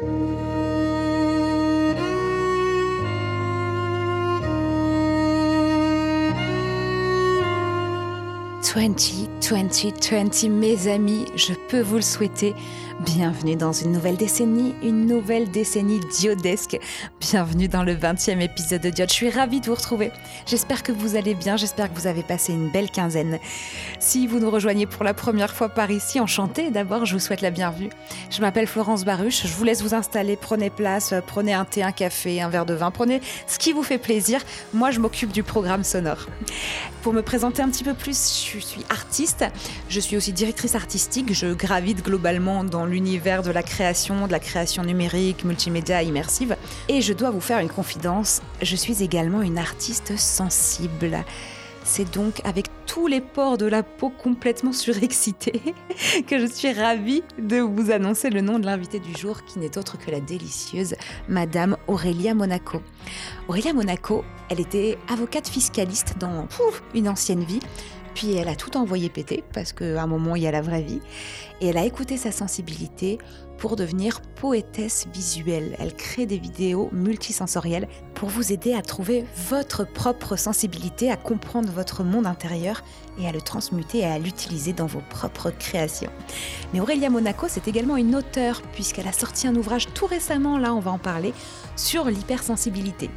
20, 20, 20, mes amis, je peux vous le souhaiter. Bienvenue dans une nouvelle décennie, une nouvelle décennie diodesque. Bienvenue dans le 20e épisode de Diode. Je suis ravie de vous retrouver. J'espère que vous allez bien, j'espère que vous avez passé une belle quinzaine. Si vous nous rejoignez pour la première fois par ici, enchanté d'abord, je vous souhaite la bienvenue. Je m'appelle Florence Baruch, je vous laisse vous installer, prenez place, prenez un thé, un café, un verre de vin, prenez ce qui vous fait plaisir. Moi, je m'occupe du programme sonore. Pour me présenter un petit peu plus, je suis artiste, je suis aussi directrice artistique, je gravite globalement dans l'univers de la création, de la création numérique, multimédia, immersive. Et je dois vous faire une confidence, je suis également une artiste sensible. C'est donc avec tous les pores de la peau complètement surexcités que je suis ravie de vous annoncer le nom de l'invité du jour qui n'est autre que la délicieuse Madame Aurélia Monaco. Aurélia Monaco, elle était avocate fiscaliste dans une ancienne vie. Puis elle a tout envoyé péter, parce qu'à un moment, il y a la vraie vie. Et elle a écouté sa sensibilité pour devenir poétesse visuelle. Elle crée des vidéos multisensorielles pour vous aider à trouver votre propre sensibilité, à comprendre votre monde intérieur et à le transmuter et à l'utiliser dans vos propres créations. Mais Aurélia Monaco, c'est également une auteure, puisqu'elle a sorti un ouvrage tout récemment, là on va en parler, sur l'hypersensibilité.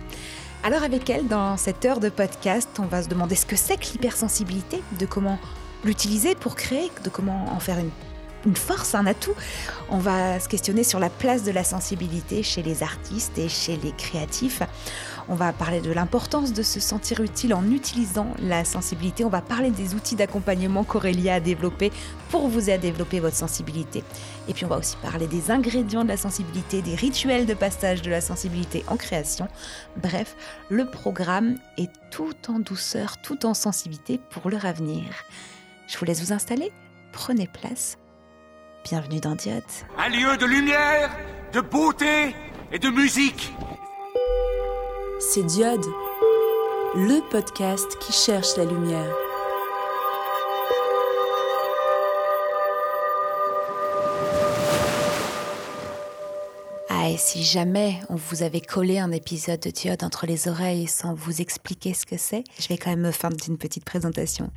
Alors avec elle, dans cette heure de podcast, on va se demander ce que c'est que l'hypersensibilité, de comment l'utiliser pour créer, de comment en faire une, force, un atout. On va se questionner sur la place de la sensibilité chez les artistes et chez les créatifs. On va parler de l'importance de se sentir utile en utilisant la sensibilité. On va parler des outils d'accompagnement qu'Aurélia a développés pour vous aider à développer votre sensibilité. Et puis on va aussi parler des ingrédients de la sensibilité, des rituels de passage de la sensibilité en création. Bref, le programme est tout en douceur, tout en sensibilité pour leur avenir. Je vous laisse vous installer. Prenez place. Bienvenue dans Diode. Un lieu de lumière, de beauté et de musique c'est Diode, le podcast qui cherche la lumière. Ah, et si jamais on vous avait collé un épisode de Diode entre les oreilles sans vous expliquer ce que c'est, je vais quand même me faire une petite présentation.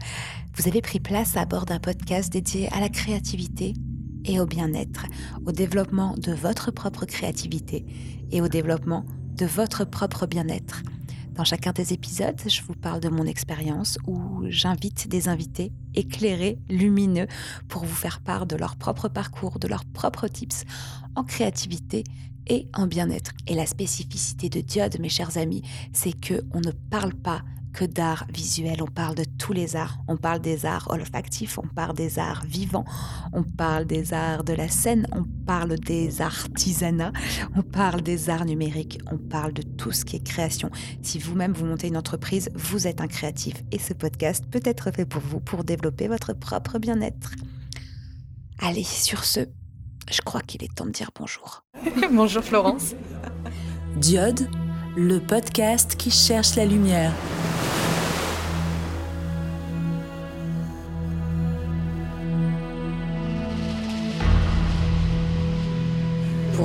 Vous avez pris place à bord d'un podcast dédié à la créativité et au bien-être, au développement de votre propre créativité et au développement de votre propre bien-être. Dans chacun des épisodes, je vous parle de mon expérience où j'invite des invités éclairés, lumineux, pour vous faire part de leur propre parcours, de leurs propres tips en créativité et en bien-être. Et la spécificité de Diode, mes chers amis, c'est que on ne parle pas que d'art visuel, on parle de tous les arts. On parle des arts olfactifs, on parle des arts vivants, on parle des arts de la scène, on parle des artisanats, on parle des arts numériques, on parle de tout ce qui est création. Si vous-même vous montez une entreprise, vous êtes un créatif et ce podcast peut être fait pour vous pour développer votre propre bien-être. Allez, sur ce, je crois qu'il est temps de dire bonjour. bonjour Florence. Diode, le podcast qui cherche la lumière.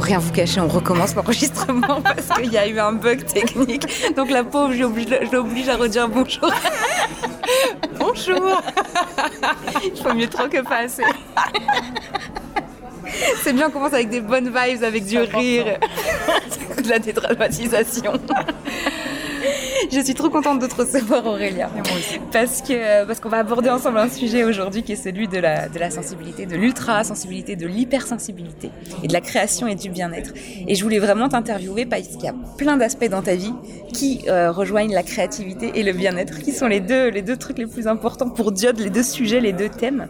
Pour rien vous cacher, on recommence l'enregistrement parce qu'il y a eu un bug technique. Donc la pauvre, je l'oblige à redire bonjour. bonjour Il faut mieux trop que pas assez. C'est bien, on commence avec des bonnes vibes, avec du rire, de la dédramatisation. Je suis trop contente de te recevoir Aurélia. Parce que parce qu'on va aborder ensemble un sujet aujourd'hui qui est celui de la de la sensibilité, de l'ultra sensibilité, de l'hypersensibilité et de la création et du bien-être. Et je voulais vraiment t'interviewer parce qu'il y a plein d'aspects dans ta vie qui euh, rejoignent la créativité et le bien-être, qui sont les deux les deux trucs les plus importants pour Diode, les deux sujets, les deux thèmes.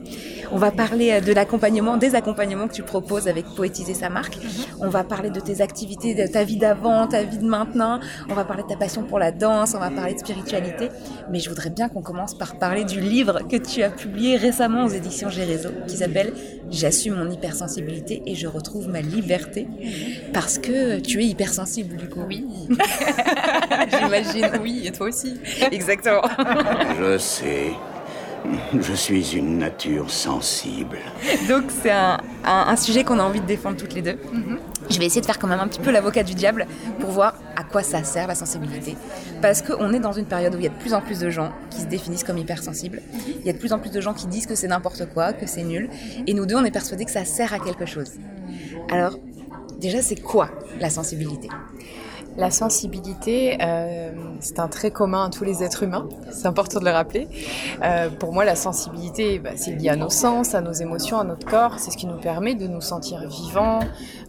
On va parler euh, de l'accompagnement, des accompagnements que tu proposes avec Poétiser sa marque. On va parler de tes activités, de ta vie d'avant, ta vie de maintenant. On va parler de ta passion pour la danse on va parler de spiritualité, mais je voudrais bien qu'on commence par parler du livre que tu as publié récemment aux éditions Gérézo, qui s'appelle J'assume mon hypersensibilité et je retrouve ma liberté, parce que tu es hypersensible du coup. Oui, j'imagine, oui, et toi aussi. Exactement. Je sais, Je suis une nature sensible. Donc c'est un, un, sujet qu'on a envie de défendre toutes les deux. Je vais essayer de faire quand même un petit peu l'avocat du diable pour voir à quoi ça sert la sensibilité. Parce qu'on est dans une période où il y a de plus en plus de gens qui se définissent comme hypersensibles. Il y a de plus en plus de gens qui disent que c'est n'importe quoi, que c'est nul. Et nous deux, on est persuadés que ça sert à quelque chose. Alors, déjà, c'est quoi la sensibilité? La sensibilité, euh, c'est un trait commun à tous les êtres humains, c'est important de le rappeler. Euh, pour moi, la sensibilité, bah, c'est lié à nos sens, à nos émotions, à notre corps. C'est ce qui nous permet de nous sentir vivants,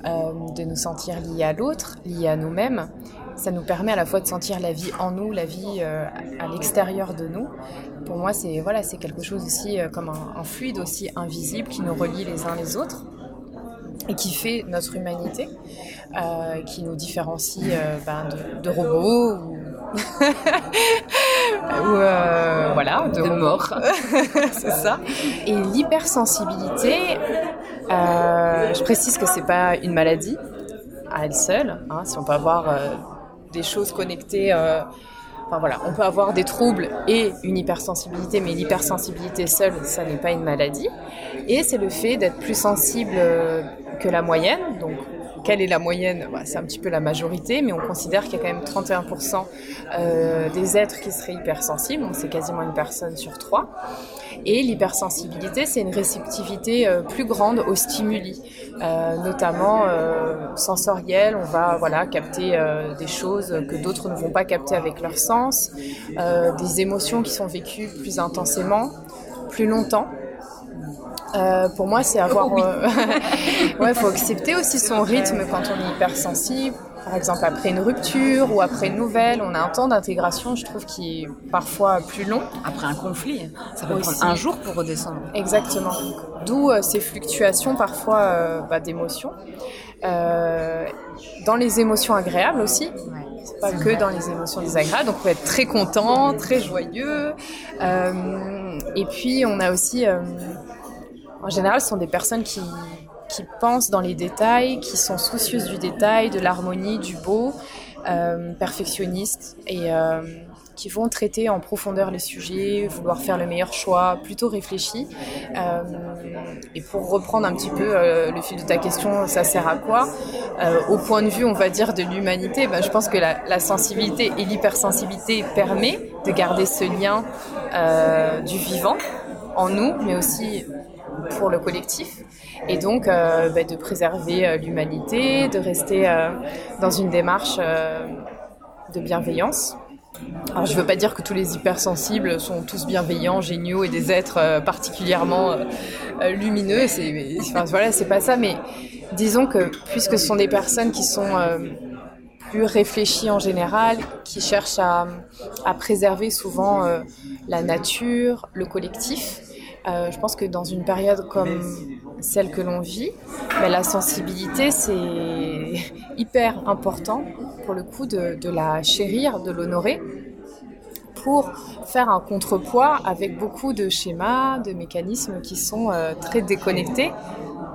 euh, de nous sentir liés à l'autre, liés à nous-mêmes. Ça nous permet à la fois de sentir la vie en nous, la vie à l'extérieur de nous. Pour moi, c'est voilà, c'est quelque chose aussi comme un, un fluide aussi invisible qui nous relie les uns les autres et qui fait notre humanité, euh, qui nous différencie euh, ben, de, robots ou, euh, voilà, de, morts. c'est ça. Et l'hypersensibilité, je précise que c'est pas une maladie à elle seule. Hein, si on peut avoir des choses connectées voilà, on peut avoir des troubles et une hypersensibilité, mais l'hypersensibilité seule, ça n'est pas une maladie. Et c'est le fait d'être plus sensible euh, que la moyenne. Quelle est la moyenne bah, C'est un petit peu la majorité, mais on considère qu'il y a quand même 31% euh, des êtres qui seraient hypersensibles, donc c'est quasiment une personne sur trois. Et l'hypersensibilité, c'est une réceptivité euh, plus grande aux stimuli, euh, notamment sensoriels. On va voilà capter des choses que d'autres ne vont pas capter avec leur sens, des émotions qui sont vécues plus intensément, plus longtemps. Pour moi, c'est avoir. Oh ouais, faut accepter aussi son rythme quand on est hypersensible par exemple après une rupture ou après une nouvelle, on a un temps d'intégration, je trouve, qui est parfois plus long. Après un conflit, ça peut prendre un jour pour redescendre. Exactement. D'où euh, ces fluctuations parfois euh, bah, d'émotions. Euh, dans les émotions agréables aussi. pas que dans les émotions désagréables. Donc on peut être très content, très joyeux. et puis on a aussi, en général, ce sont des personnes qui pensent dans les détails, qui sont soucieuses du détail, de l'harmonie, du beau, euh, perfectionnistes et euh, qui vont traiter en profondeur les sujets, vouloir faire le meilleur choix, plutôt réfléchi. Euh, et pour reprendre un petit peu le fil de ta question, ça sert à quoi? Au point de vue, on va dire, de l'humanité, ben, je pense que la, la sensibilité et l'hypersensibilité permet de garder ce lien du vivant en nous, mais aussi pour le collectif et donc euh, bah, de préserver euh, l'humanité, de rester euh, dans une démarche de bienveillance. Alors, je ne veux pas dire que tous les hypersensibles sont tous bienveillants, géniaux et des êtres particulièrement lumineux. C'est, enfin, voilà, c'est pas ça. Mais disons que puisque ce sont des personnes qui sont plus réfléchies en général, qui cherchent à, à préserver souvent la nature, le collectif, euh, je pense que dans une période comme celle que l'on vit, ben, la sensibilité, c'est hyper important pour le coup de, la chérir, de l'honorer pour faire un contrepoids avec beaucoup de schémas, de mécanismes qui sont euh, très déconnectés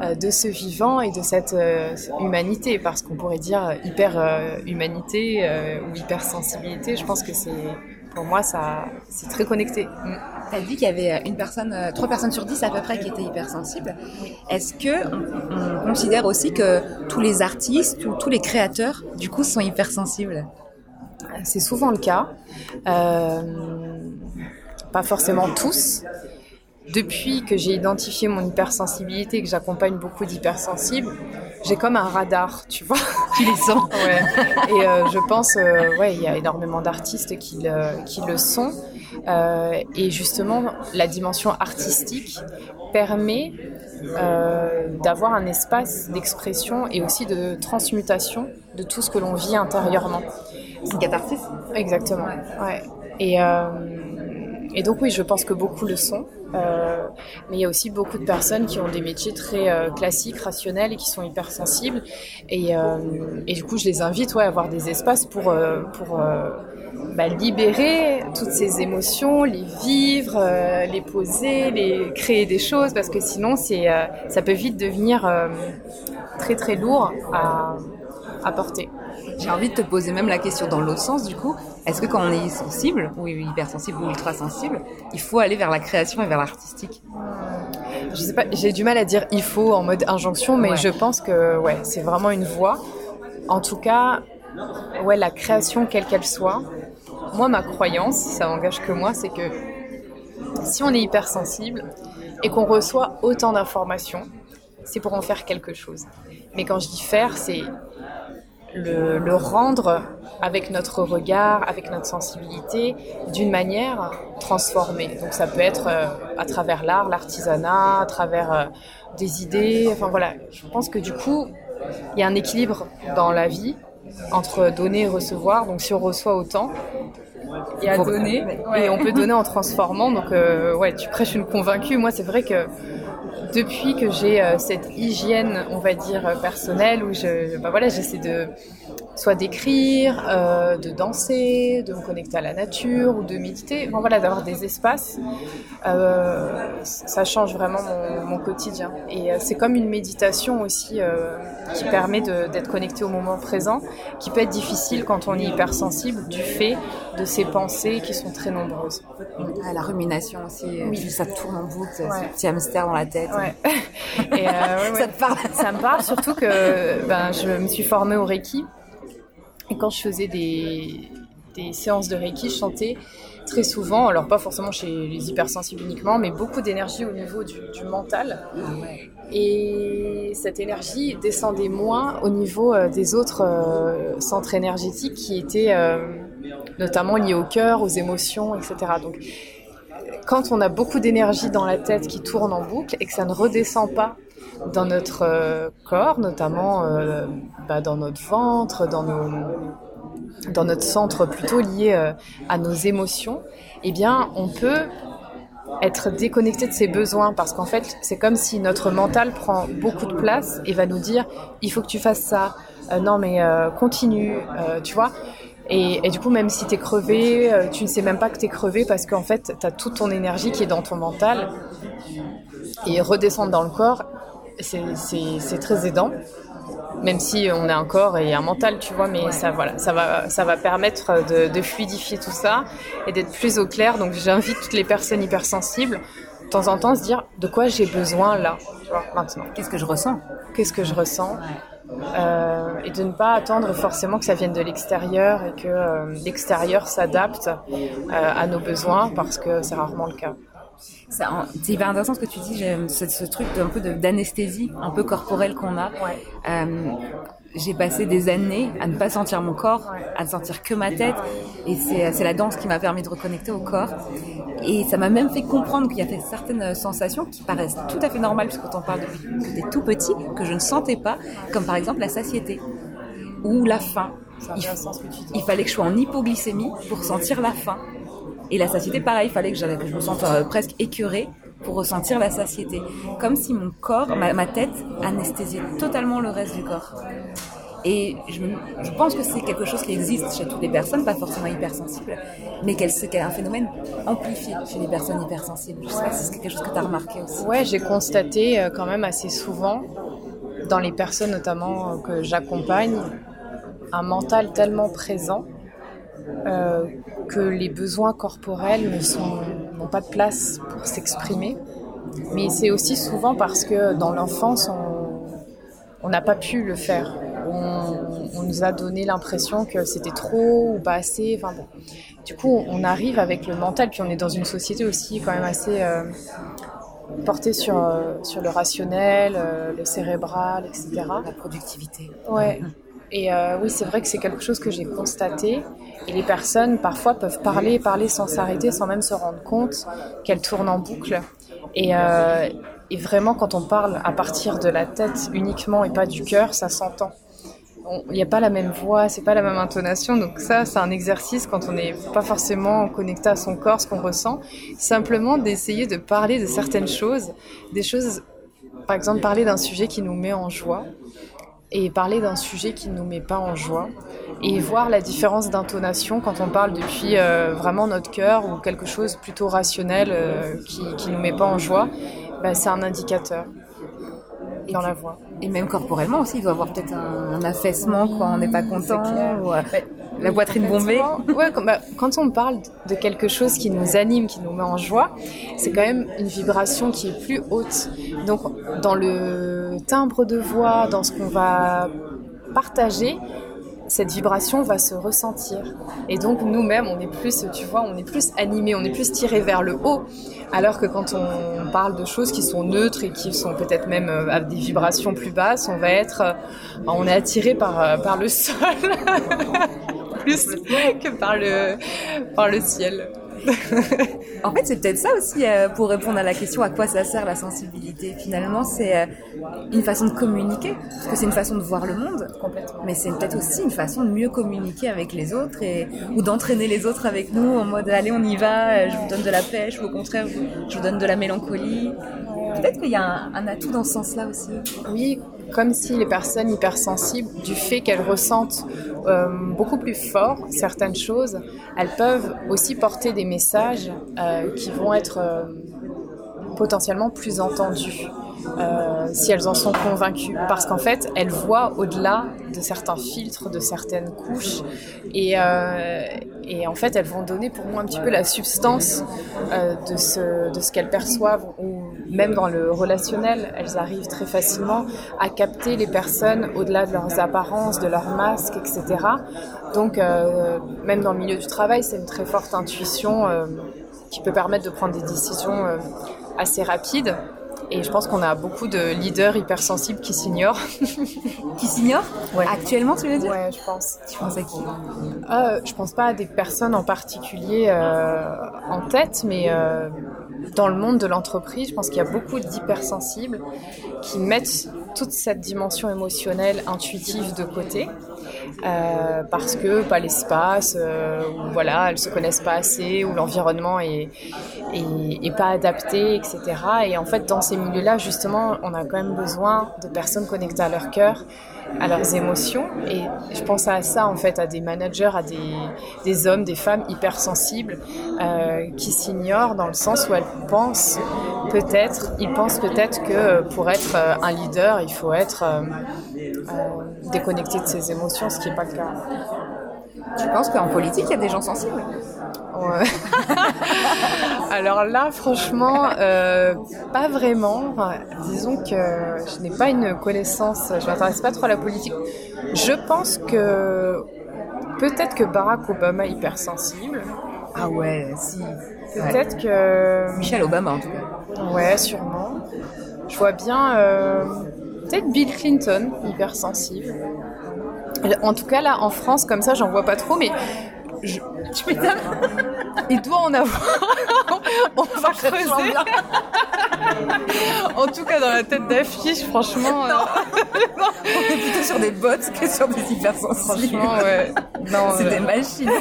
euh, de ce vivant et de cette humanité, parce qu'on pourrait dire hyper humanité ou hyper sensibilité. Je pense que c'est pour moi ça c'est très connecté. Mm. Tu as dit qu'il y avait une personne, euh, trois personnes sur dix à peu près qui étaient hypersensibles. Est-ce que on, considère aussi que tous les artistes ou tous les créateurs, du coup, sont hypersensibles? C'est souvent le cas. Euh, pas forcément tous. Depuis que j'ai identifié mon hypersensibilité et que j'accompagne beaucoup d'hypersensibles, j'ai comme un radar, tu vois. Tu les sens. ouais. Et je pense, ouais, il y a énormément d'artistes qui le, qui le sont. Euh, et justement, la dimension artistique permet euh, d'avoir un espace d'expression et aussi de transmutation de tout ce que l'on vit intérieurement. C'est catharsis Exactement. Ouais. Et, euh, et donc oui, je pense que beaucoup le sont. Euh, mais il y a aussi beaucoup de personnes qui ont des métiers très euh, classiques, rationnels et qui sont hypersensibles. Et, euh, et du coup, je les invite ouais, à avoir des espaces pour, pour bah, libérer toutes ces émotions, les vivre, les poser, les créer des choses, parce que sinon ça peut vite devenir très très lourd à, apporter. J'ai envie de te poser même la question dans l'autre sens, du coup. Est-ce que quand on est sensible, ou hypersensible, ou ultra sensible, il faut aller vers la création et vers l'artistique? Je sais pas, j'ai du mal à dire il faut en mode injonction, mais je pense que ouais, c'est vraiment une voie. En tout cas, ouais, la création, quelle qu'elle soit, moi, ma croyance, ça engage que moi, c'est que si on est hypersensible et qu'on reçoit autant d'informations, c'est pour en faire quelque chose. Mais quand je dis faire, c'est le, rendre avec notre regard, avec notre sensibilité, d'une manière transformée. Donc ça peut être euh, à travers l'art, l'artisanat, à travers euh, des idées. Enfin voilà, je pense que du coup, il y a un équilibre dans la vie entre donner et recevoir. Donc si on reçoit autant, il y a donner et on peut donner en transformant. Donc euh, ouais, tu prêches une convaincue. Moi, c'est vrai que depuis que j'ai euh, cette hygiène, on va dire personnelle, où je, bah voilà, j'essaie de soit d'écrire, euh, de danser, de me connecter à la nature ou de méditer. Enfin, voilà, d'avoir des espaces, euh, ça change vraiment mon, quotidien. Et euh, c'est comme une méditation aussi euh, qui permet d'être connecté au moment présent, qui peut être difficile quand on est hypersensible du fait de ces pensées qui sont très nombreuses. Ah, la rumination aussi, oui. ça tourne en boucle, ce petit hamster dans la tête. Ouais. Et, ça te parle Ça me parle surtout que ben, je me suis formée au Reiki. Et quand je faisais des, des séances de Reiki, je sentais très souvent, alors pas forcément chez les hypersensibles uniquement, mais beaucoup d'énergie au niveau du, mental. Et cette énergie descendait moins au niveau euh, des autres euh, centres énergétiques qui étaient euh, notamment liés au cœur, aux émotions, etc. Donc quand on a beaucoup d'énergie dans la tête qui tourne en boucle et que ça ne redescend pas dans notre corps, notamment bah, dans notre ventre, dans notre centre plutôt lié euh, à nos émotions, eh bien, on peut être déconnecté de ses besoins parce qu'en fait, c'est comme si notre mental prend beaucoup de place et va nous dire il faut que tu fasses ça, euh, non mais euh, continue, tu vois. Et, du coup, même si tu es crevé, tu ne sais même pas que tu es crevé parce qu'en fait, tu as toute ton énergie qui est dans ton mental. Et redescendre dans le corps, c'est très aidant même si on a un corps et un mental, tu vois, mais ça, voilà, ça va, ça va permettre de, fluidifier tout ça et d'être plus au clair. Donc, j'invite toutes les personnes hypersensibles, de temps en temps, à se dire de quoi j'ai besoin là, tu vois, maintenant. Qu'est-ce que je ressens? Qu'est-ce que je ressens? Euh, et de ne pas attendre forcément que ça vienne de l'extérieur et que euh, l'extérieur s'adapte euh, à nos besoins parce que c'est rarement le cas. C'est hyper intéressant ce que tu dis, ce, ce truc un peu d'anesthésie, un peu corporelle qu'on a. Euh, j'ai passé des années à ne pas sentir mon corps, à ne sentir que ma tête, et c'est la danse qui m'a permis de reconnecter au corps. Et ça m'a même fait comprendre qu'il y avait certaines sensations qui paraissent tout à fait normales, parce que quand on parle depuis que t'es tout petit, que je ne sentais pas, comme par exemple la satiété ou la faim. Il, il fallait que je sois en hypoglycémie pour sentir la faim. Et la satiété, pareil, il fallait que, je me sente euh, presque écœurée pour ressentir la satiété. Comme si mon corps, ma, tête, anesthésiait totalement le reste du corps. Et je, pense que c'est quelque chose qui existe chez toutes les personnes, pas forcément hypersensibles, mais qu'elle c'est un phénomène amplifié chez les personnes hypersensibles. Je sais pas si c'est quelque chose que tu as remarqué aussi. Ouais, j'ai constaté euh, quand même assez souvent, dans les personnes notamment euh, que j'accompagne, un mental tellement présent euh, que les besoins corporels n'ont pas de place pour s'exprimer. Mais c'est aussi souvent parce que dans l'enfance, on n'a pas pu le faire. On, nous a donné l'impression que c'était trop ou pas assez. Enfin bon. Du coup, on arrive avec le mental, puis on est dans une société aussi quand même assez euh, portée sur, euh, sur le rationnel, le cérébral, etc. La productivité. Ouais. Et oui, c'est vrai que c'est quelque chose que j'ai constaté. Et les personnes, parfois, peuvent parler, parler sans s'arrêter, sans même se rendre compte qu'elles tournent en boucle. Et, euh, et, vraiment, quand on parle à partir de la tête uniquement et pas du cœur, ça s'entend. Il n'y a pas la même voix, c'est pas la même intonation. Donc ça, c'est un exercice quand on n'est pas forcément connecté à son corps, ce qu'on ressent. Simplement d'essayer de parler de certaines choses, des choses, par exemple, parler d'un sujet qui nous met en joie et parler d'un sujet qui ne nous met pas en joie et voir la différence d'intonation quand on parle depuis euh, vraiment notre cœur ou quelque chose plutôt rationnel euh, qui ne nous met pas en joie, bah, c'est un indicateur. dans la voix. Et même corporellement aussi, il doit avoir peut-être un, affaissement quand on n'est pas content. Ou, euh, la poitrine bombée. Ouais, quand, bah, quand on parle de quelque chose qui nous anime, qui nous met en joie, c'est quand même une vibration qui est plus haute. Donc, dans le timbre de voix, dans ce qu'on va partager, cette vibration va se ressentir. Et donc nous-mêmes, on est plus, tu vois, on est plus animé, on est plus tiré vers le haut. Alors que quand on parle de choses qui sont neutres et qui sont peut-être même euh, avec des vibrations plus basses, on va être, euh, on est attiré par, euh, par le sol plus que par le, par le ciel. en fait, c'est peut-être ça aussi euh, pour répondre à la question à quoi ça sert la sensibilité. Finalement, c'est euh, une façon de communiquer, parce que c'est une façon de voir le monde, complètement. Mais c'est peut-être aussi une façon de mieux communiquer avec les autres et ou d'entraîner les autres avec nous en mode allez on y va, euh, je vous donne de la pêche ou au contraire je vous donne de la mélancolie. Peut-être qu'il y a un, un atout dans ce sens-là aussi. Oui, comme si les personnes hypersensibles, du fait qu'elles ressentent euh, beaucoup plus fort certaines choses, elles peuvent aussi porter des messages euh, qui vont être euh, potentiellement plus entendus. Euh, si elles en sont convaincues. Parce qu'en fait, elles voient au-delà de certains filtres, de certaines couches. Et, euh, en fait, elles vont donner pour moi un petit peu la substance euh, de ce, de ce qu'elles perçoivent. Ou même dans le relationnel, elles arrivent très facilement à capter les personnes au-delà de leurs apparences, de leurs masques, etc. Donc, même dans le milieu du travail, c'est une très forte intuition qui peut permettre de prendre des décisions assez rapides. Et je pense qu'on a beaucoup de leaders hypersensibles qui s'ignorent. qui s'ignorent ouais. Actuellement, tu veux dire Ouais, je pense. Tu penses à qui euh, Je pense pas à des personnes en particulier euh, en tête, mais euh, dans le monde de l'entreprise, je pense qu'il y a beaucoup d'hypersensibles qui mettent toute cette dimension émotionnelle, intuitive de côté. Euh, parce que pas l'espace, euh, ou voilà, elles se connaissent pas assez, ou l'environnement est, est, est, pas adapté, etc. Et en fait, dans ces milieux-là, justement, on a quand même besoin de personnes connectées à leur cœur, à leurs émotions. Et je pense à ça, en fait, à des managers, à des, des hommes, des femmes hypersensibles euh, qui s'ignorent dans le sens où elles pensent peut-être, ils pensent peut-être que pour être un leader, il faut être euh, déconnecté de ses émotions, ce qui n'est pas le cas. Tu penses qu'en politique, il y a des gens sensibles? Ouais. Alors là, franchement, euh, pas vraiment. Disons que je n'ai pas une connaissance, je m'intéresse pas trop à la politique. Je pense que peut-être que Barack Obama est hypersensible. Ah ouais, si. Peut-être ouais. que... Michelle Obama, en tout cas. Ouais, sûrement. Je vois bien... Euh... Peut-être Bill Clinton, hypersensible. En tout cas, là, en France, comme ça, j'en vois pas trop, mais je... tu m'étonnes. Il doit en avoir. On va creuser. en tout cas, dans la tête d'affiche, franchement. Non. Euh... On est plutôt sur des bottes que sur des hypersensibles. Franchement, ouais. C'est euh... des machines.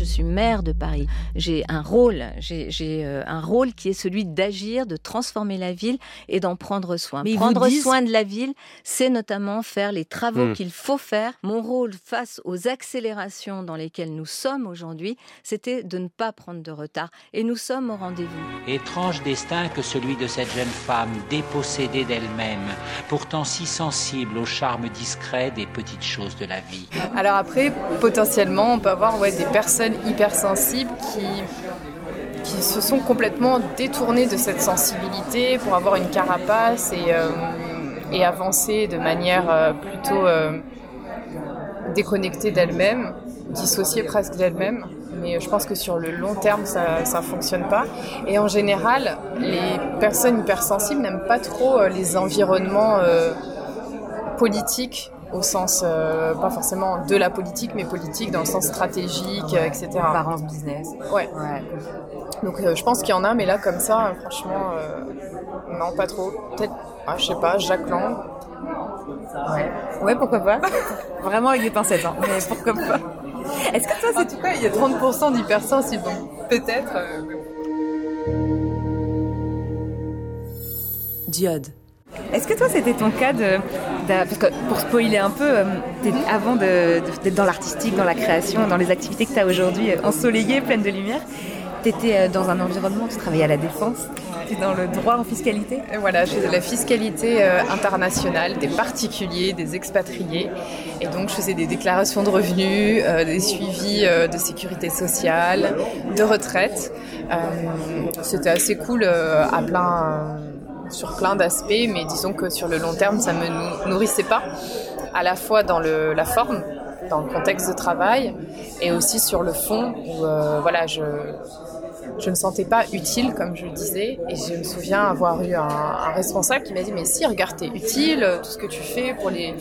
Je suis maire de Paris. J'ai un rôle, j'ai euh, un rôle qui est celui d'agir, de transformer la ville et d'en prendre soin. Mais prendre disent... soin de la ville, c'est notamment faire les travaux mmh. qu'il faut faire. Mon rôle face aux accélérations dans lesquelles nous sommes aujourd'hui, c'était de ne pas prendre de retard. Et nous sommes au rendez-vous. Étrange destin que celui de cette jeune femme, dépossédée d'elle-même, pourtant si sensible au charme discret des petites choses de la vie. Alors après, potentiellement, on peut avoir ouais, des personnes hypersensibles qui, se sont complètement détournées de cette sensibilité pour avoir une carapace et, euh, avancer de manière euh, plutôt euh, déconnectée d'elle-même, dissociée presque d'elle-même. Mais je pense que sur le long terme, ça ne fonctionne pas. Et en général, les personnes hypersensibles n'aiment pas trop les environnements politiques au sens, euh, pas forcément de la politique, mais politique dans le sens stratégique, euh, etc. Apparence business. Ouais. ouais. Donc euh, je pense qu'il y en a, mais là, comme ça, franchement, non, pas trop. Peut-être, ah, je sais pas, Jacques Lang. Ouais. Ouais, pourquoi pas. Vraiment avec des pincettes, hein. mais pourquoi pas. Est-ce que toi, c'est... En tout cas, il y a 30% d'hypersensibles, donc peut-être... Diode. Est-ce que toi, c'était ton cas de, Parce que pour spoiler un peu, euh, avant d'être dans l'artistique, dans la création, dans les activités que tu as aujourd'hui, ensoleillées, pleines de lumière, tu étais dans un environnement, tu travaillais à la défense, tu es dans le droit en fiscalité? Voilà, je faisais la fiscalité internationale des particuliers, des expatriés. Et donc je faisais des déclarations de revenus, des suivis de sécurité sociale, de retraite. C'était assez cool à plein sur plein d'aspects, mais disons que sur le long terme, ça me nourrissait pas, à la fois dans le, la forme, dans le contexte de travail, et aussi sur le fond, où euh, voilà, je je me sentais pas utile, comme je le disais, et je me souviens avoir eu un, responsable qui m'a dit mais si, regarde, t'es utile, tout ce que tu fais pour les,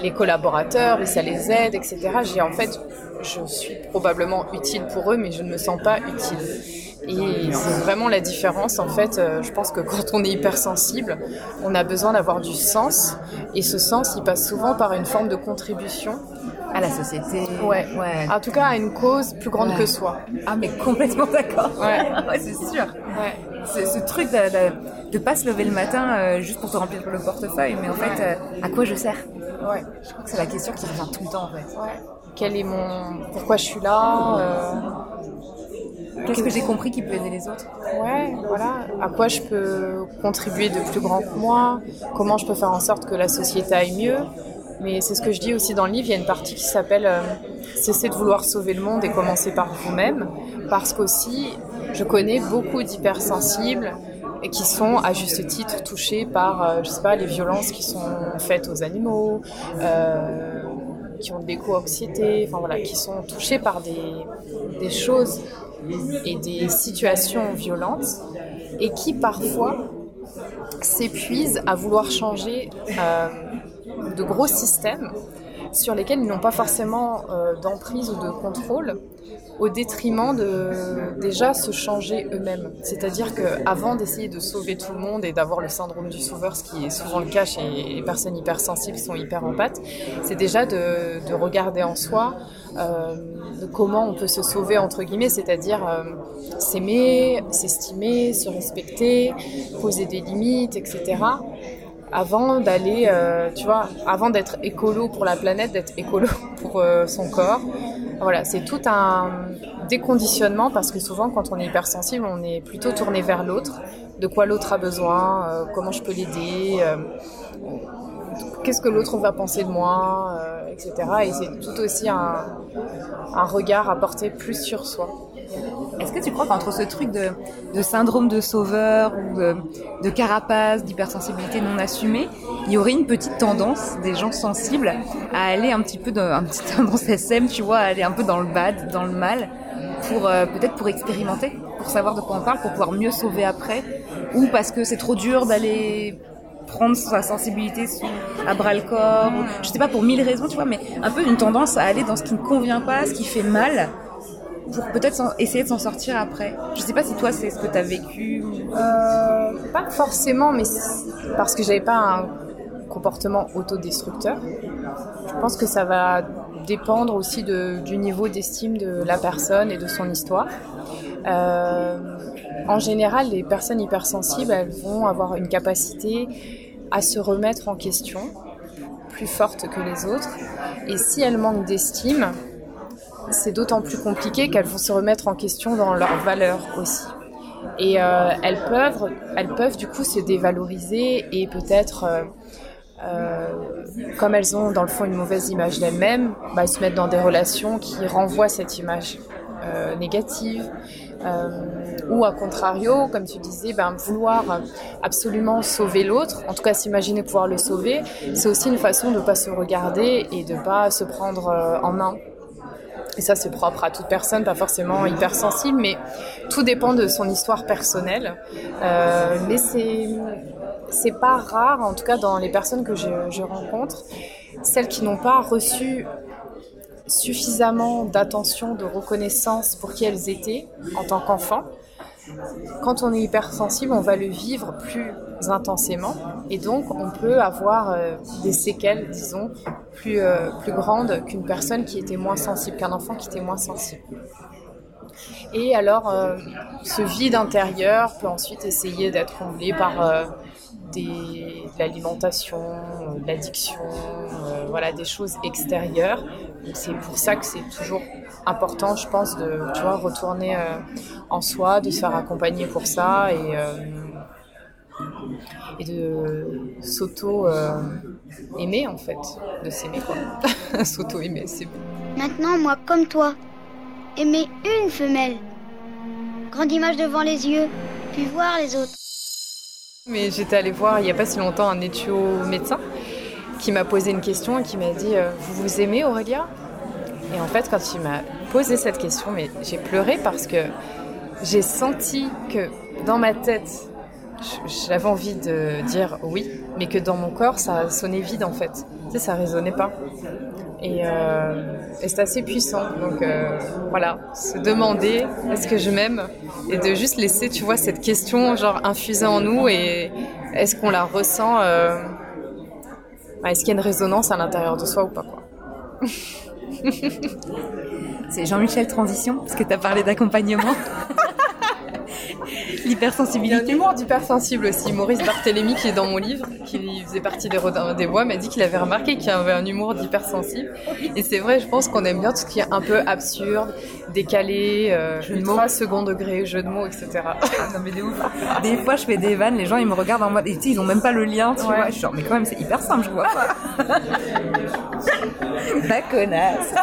les collaborateurs, et ça les aide, etc. J'ai en fait, je suis probablement utile pour eux, mais je ne me sens pas utile. Et c'est vraiment la différence. En fait, euh, je pense que quand on est hypersensible, on a besoin d'avoir du sens. Et ce sens, il passe souvent par une forme de contribution. À la société. Ouais. ouais. En tout cas, à une cause plus grande que soi. Ah, mais complètement d'accord. Ouais. ouais c'est sûr. Ouais. Ce truc de, de, pas se lever le matin euh, juste pour te remplir le portefeuille, mais en fait, euh, à quoi je sers? Ouais. Je crois que c'est la question qui revient tout le temps, en fait. Ouais. Quel est mon. Pourquoi je suis là Qu'est-ce que j'ai compris qui peut aider les autres Ouais, voilà. À quoi je peux contribuer de plus grand que moi? Comment je peux faire en sorte que la société aille mieux? Mais c'est ce que je dis aussi dans le livre. Il y a une partie qui s'appelle euh, Cessez de vouloir sauver le monde et commencer par vous-même. Parce qu'aussi, je connais beaucoup d'hypersensibles et qui sont à juste titre touchés par, euh, je sais pas, les violences qui sont faites aux animaux. Euh, qui ont de l'éco-anxiété, enfin voilà, qui sont touchés par des, des choses et des situations violentes et qui parfois s'épuisent à vouloir changer euh, de gros systèmes sur lesquels ils n'ont pas forcément euh, d'emprise ou de contrôle au détriment de déjà se changer eux-mêmes. C'est-à-dire qu'avant d'essayer de sauver tout le monde et d'avoir le syndrome du sauveur, ce qui est souvent le cas chez les personnes hypersensibles qui sont hyper empathes, c'est déjà de, de, regarder en soi de comment on peut se sauver entre guillemets, c'est-à-dire euh, s'aimer, s'estimer, se respecter, poser des limites, etc avant d'aller, euh, tu vois, avant d'être écolo pour la planète, d'être écolo pour euh, son corps. Voilà, c'est tout un déconditionnement parce que souvent, quand on est hypersensible, on est plutôt tourné vers l'autre, de quoi l'autre a besoin, euh, comment je peux l'aider, qu'est-ce que l'autre va penser de moi, etc. Et c'est tout aussi un, regard à porter plus sur soi. Est-ce que tu crois qu'entre ce truc de, syndrome de sauveur ou de, carapace, d'hypersensibilité non assumée, il y aurait une petite tendance des gens sensibles à aller un petit peu dans un petit tendance SM, tu vois, à aller un peu dans le bad, dans le mal, pour euh, peut-être pour expérimenter, pour savoir de quoi on parle, pour pouvoir mieux sauver après, ou parce que c'est trop dur d'aller prendre sa sensibilité à bras le corps, je sais pas pour mille raisons, tu vois, mais un peu une tendance à aller dans ce qui ne convient pas, ce qui fait mal, pour peut-être essayer de s'en sortir après Je sais pas si toi c'est ce que tu as vécu. Euh, pas forcément, mais parce que j'avais pas un comportement autodestructeur. Je pense que ça va dépendre aussi du niveau d'estime de la personne et de son histoire. Euh, en général, les personnes hypersensibles, elles vont avoir une capacité à se remettre en question plus forte que les autres. Et si elles manquent d'estime, c'est d'autant plus compliqué qu'elles vont se remettre en question dans leurs valeurs aussi. Et euh, elles peuvent, elles peuvent du coup se dévaloriser et peut-être, euh, euh, comme elles ont dans le fond une mauvaise image d'elles-mêmes, bah, se mettre dans des relations qui renvoient cette image négative. Ou à contrario, comme tu disais, ben, vouloir absolument sauver l'autre, en tout cas s'imaginer pouvoir le sauver, c'est aussi une façon de ne pas se regarder et de ne pas se prendre en main et ça, c'est propre à toute personne, pas forcément hypersensible, mais tout dépend de son histoire personnelle. Euh, mais c'est c'est pas rare, en tout cas dans les personnes que je rencontre, celles qui n'ont pas reçu suffisamment d'attention, de reconnaissance pour qui elles étaient en tant qu'enfants. Quand on est hypersensible, on va le vivre plus intensément et donc on peut avoir euh, des séquelles, disons, plus, euh, plus grandes qu'une personne qui était moins sensible, qu'un enfant qui était moins sensible. Et alors, euh, ce vide intérieur peut ensuite essayer d'être comblé par l'alimentation, euh, l'addiction, euh, voilà, des choses extérieures. C'est pour ça que c'est toujours important, je pense, de tu vois, retourner euh, en soi, de se faire accompagner pour ça et, et de s'auto-aimer, en fait, de s'aimer, quoi. s'auto-aimer, c'est Maintenant, moi, comme toi, aimer une femelle. Grande image devant les yeux, puis voir les autres. Mais j'étais allée voir il n'y a pas si longtemps un éthio médecin qui m'a posé une question et qui m'a dit euh, Vous vous aimez Aurélia? Et en fait, quand il m'a posé cette question, mais j'ai pleuré parce que j'ai senti que dans ma tête, j'avais envie de dire oui, mais que dans mon corps, ça sonnait vide en fait. Sais, ça résonnait pas. Et, euh, et c'est assez puissant. Donc euh, voilà, se demander est-ce que je m'aime et de juste laisser, tu vois, cette question genre infuser en nous et est-ce qu'on la ressent euh, bah, Est-ce qu'il y a une résonance à l'intérieur de soi ou pas quoi C'est Jean-Michel Transition, parce que tu as parlé d'accompagnement. Il y a un L'hypersensibilité. humour d'hypersensible aussi. Maurice Barthélémy, qui est dans mon livre, qui faisait partie des Rodins des Bois, m'a dit qu'il avait remarqué qu'il y avait un humour d'hypersensible. Et c'est vrai, je pense qu'on aime bien tout ce qui est un peu absurde, décalé, euh, Jeu de mots. second degré, jeu de mots, etc. Non, mais ouf. Des fois, je fais des vannes, les gens ils me regardent en mode, et ils ont même pas le lien, tu Ouais. vois. Je suis genre, mais quand même, c'est hyper simple, je vois pas. La connasse.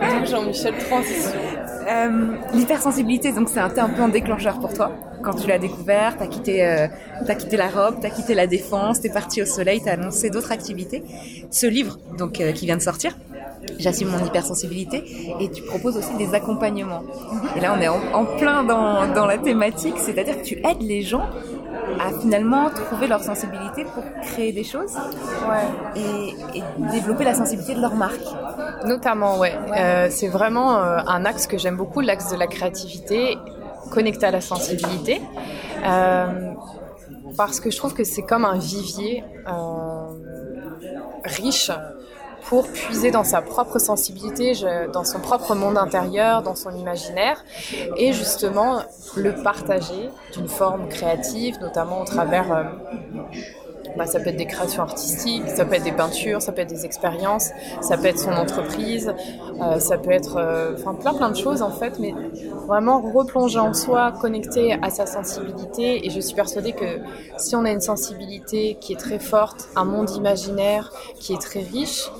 Donc Jean-Michel Transition. Euh, L'hypersensibilité, donc c'est un, t'es un peu un déclencheur pour toi. Quand tu l'as découvert, t'as quitté, euh, t'as quitté la robe, t'as quitté la défense, t'es parti au soleil, t'as annoncé d'autres activités. Ce livre, donc euh, qui vient de sortir, J'assume mon hypersensibilité, et tu proposes aussi des accompagnements. Et là, on est en, en plein dans, dans la thématique, c'est-à-dire que tu aides les gens à finalement trouver leur sensibilité pour créer des choses Ouais. et, et développer la sensibilité de leur marque. Notamment, ouais. Euh, c'est vraiment euh, un axe que j'aime beaucoup, l'axe de la créativité, connecté à la sensibilité. Euh, parce que je trouve que c'est comme un vivier euh, riche pour puiser dans sa propre sensibilité, dans son propre monde intérieur, dans son imaginaire, et justement le partager d'une forme créative, notamment au travers euh, bah, ça peut être des créations artistiques, ça peut être des peintures, ça peut être des expériences, ça peut être son entreprise, euh, ça peut être euh, enfin plein plein de choses en fait, mais vraiment replonger en soi, connecter à sa sensibilité. Et je suis persuadée que si on a une sensibilité qui est très forte, un monde imaginaire qui est très riche,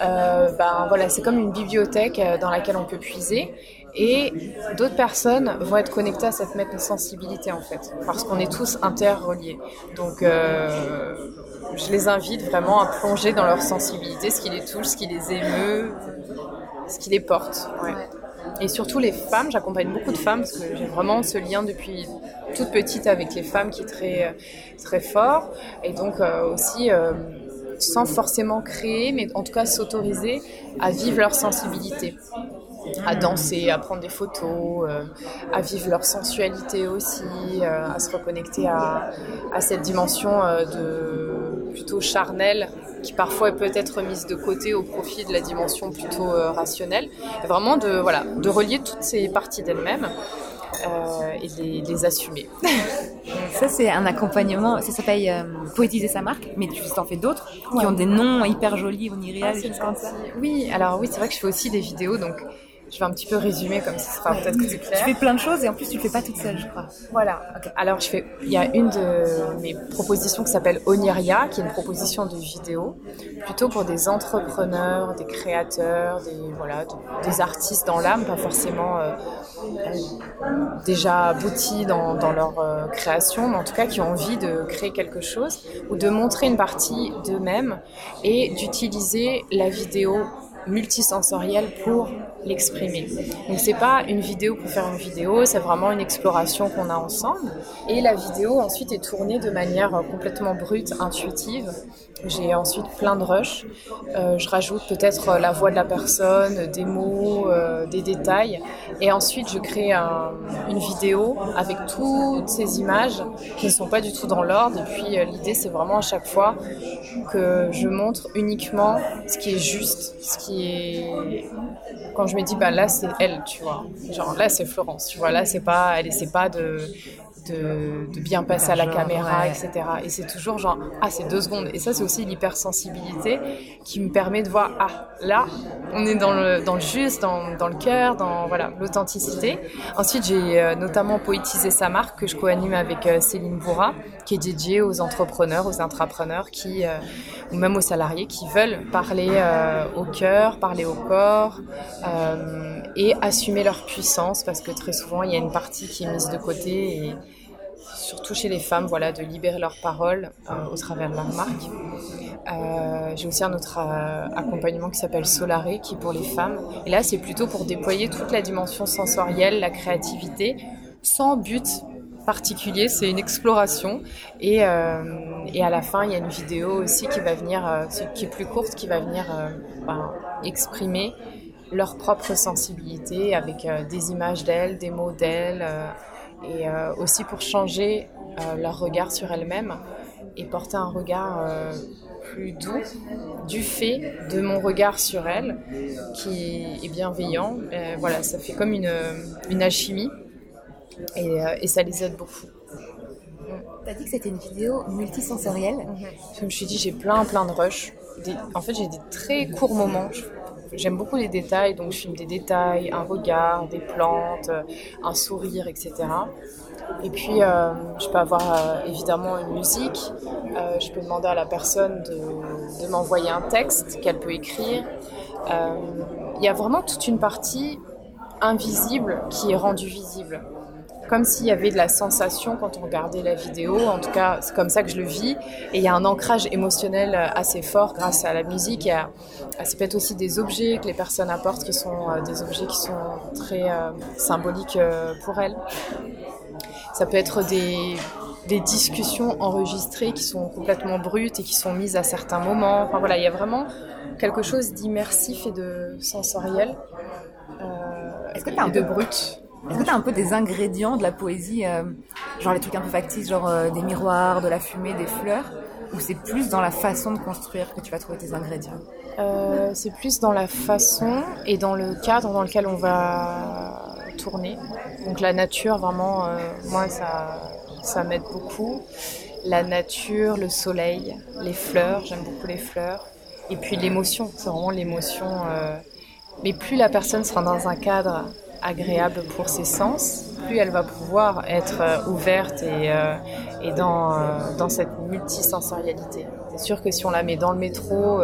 euh, ben voilà, c'est comme une bibliothèque euh, dans laquelle on peut puiser. Et d'autres personnes vont être connectées à cette même sensibilité en fait, parce qu'on est tous interreliés. Donc, euh, je les invite vraiment à plonger dans leur sensibilité, ce qui les touche, ce qui les émeut, ce qui les porte. ouais. Et surtout les femmes, j'accompagne beaucoup de femmes parce que j'ai vraiment ce lien depuis toute petite avec les femmes qui est très très fort. Et donc euh, aussi euh, sans forcément créer, mais en tout cas s'autoriser à vivre leur sensibilité à danser, à prendre des photos, euh, à vivre leur sensualité aussi, euh, à se reconnecter à, à cette dimension euh, de plutôt charnelle qui parfois est peut-être mise de côté au profit de la dimension plutôt rationnelle. Et vraiment de voilà de relier toutes ces parties d'elles-mêmes et de les, de les assumer. Ça, c'est un accompagnement, ça s'appelle Poétiser sa marque, mais tu t'en fais d'autres qui ont des noms hyper jolis, oniriels, choses comme ça. Oui, alors oui, c'est vrai que je fais aussi des vidéos, donc je vais un petit peu résumer comme ça sera peut-être plus Tu clair. fais plein de choses et en plus tu le fais pas toute seule, je crois. Voilà. Alors, je fais, il y a une de mes propositions qui s'appelle Oniria, qui est une proposition de vidéo, plutôt pour des entrepreneurs, des créateurs, des voilà, de- des artistes dans l'âme, pas forcément euh, déjà aboutis dans, dans leur euh, création, mais en tout cas qui ont envie de créer quelque chose ou de montrer une partie d'eux-mêmes et d'utiliser la vidéo multisensorielle pour l'exprimer. Donc c'est pas une vidéo pour faire une vidéo, c'est vraiment une exploration qu'on a ensemble. Et la vidéo ensuite est tournée de manière euh, complètement brute, intuitive. J'ai ensuite plein de rushs. Euh, je rajoute peut-être euh, la voix de la personne, des mots, des détails. Et ensuite je crée un- une vidéo avec toutes ces images qui ne sont pas du tout dans l'ordre. Et puis l'idée c'est vraiment à chaque fois que je montre uniquement ce qui est juste, ce qui est je me dis bah là c'est elle tu vois. Genre là c'est Florence tu vois. Là c'est pas elle essaie pas de de, bien passer à la caméra, etc. Et c'est toujours genre, ah, c'est deux secondes. Et ça, c'est aussi l'hypersensibilité qui me permet de voir, ah, là, on est dans le, dans le juste, dans, dans le cœur, dans voilà l'authenticité. Ensuite, j'ai euh, notamment poétisé sa marque que je co-anime avec euh, Céline Bourra, qui est dédiée aux entrepreneurs, aux intrapreneurs, qui, euh, ou même aux salariés qui veulent parler au cœur, parler au corps et assumer leur puissance parce que très souvent, il y a une partie qui est mise de côté et surtout chez les femmes, voilà, de libérer leur parole euh, au travers de leur marque. Euh, j'ai aussi un autre euh, accompagnement qui s'appelle Solaré, qui est pour les femmes. Et là, c'est plutôt pour déployer toute la dimension sensorielle, la créativité, sans but particulier, c'est une exploration. Et, à la fin, il y a une vidéo aussi qui va venir, qui est plus courte, qui va venir ben, exprimer leur propre sensibilité avec des images d'elles, des mots d'elles et euh, aussi pour changer euh, leur regard sur elles-mêmes et porter un regard euh, plus doux du fait de mon regard sur elles qui est bienveillant. voilà, ça fait comme une, une alchimie et, et, ça les aide beaucoup. Tu as dit que c'était une vidéo multisensorielle mhm. Je me suis dit, j'ai plein, plein de rushs. en fait, j'ai des très courts moments. J'aime beaucoup les détails, donc je filme des détails, un regard, des plantes, un sourire, etc. Et puis, euh, je peux avoir euh, évidemment une musique. Euh, je peux demander à la personne de m'envoyer un texte qu'elle peut écrire. Il y a vraiment toute une partie invisible qui est rendue visible comme s'il y avait de la sensation quand on regardait la vidéo. En tout cas, c'est comme ça que je le vis. Et il y a un ancrage émotionnel assez fort grâce à la musique. Et à, ça peut être aussi des objets que les personnes apportent qui sont euh, des objets qui sont très euh, symboliques euh, pour elles. Ça peut être des, des discussions enregistrées qui sont complètement brutes et qui sont mises à certains moments. Enfin voilà, il y a vraiment quelque chose d'immersif et de sensoriel. Est-ce que tu as un de brut est-ce que tu as un peu des ingrédients de la poésie, euh, genre les trucs un peu factices, genre euh, des miroirs, de la fumée, des fleurs Ou c'est plus dans la façon de construire que tu vas trouver tes ingrédients? Euh, C'est plus dans la façon et dans le cadre dans lequel on va tourner. Donc la nature, vraiment, moi, ça, ça m'aide beaucoup. La nature, le soleil, les fleurs, j'aime beaucoup les fleurs. Et puis l'émotion, c'est vraiment l'émotion. mais plus la personne sera dans un cadre agréable pour ses sens, plus elle va pouvoir être euh, ouverte et, euh, euh, dans cette multisensorialité. C'est sûr que si on la met dans le métro,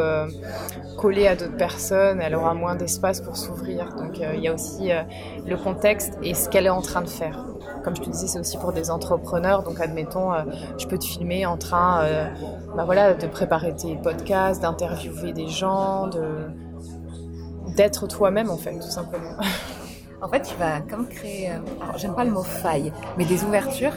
collée à d'autres personnes, elle aura moins d'espace pour s'ouvrir. Donc il y a aussi le contexte et ce qu'elle est en train de faire. Comme je te disais, c'est aussi pour des entrepreneurs. Donc admettons, je peux te filmer en train bah voilà, de préparer tes podcasts, d'interviewer des gens, d'être toi-même en fait, tout simplement. En fait, tu vas comme créer, euh, alors j'aime pas le mot faille, mais des ouvertures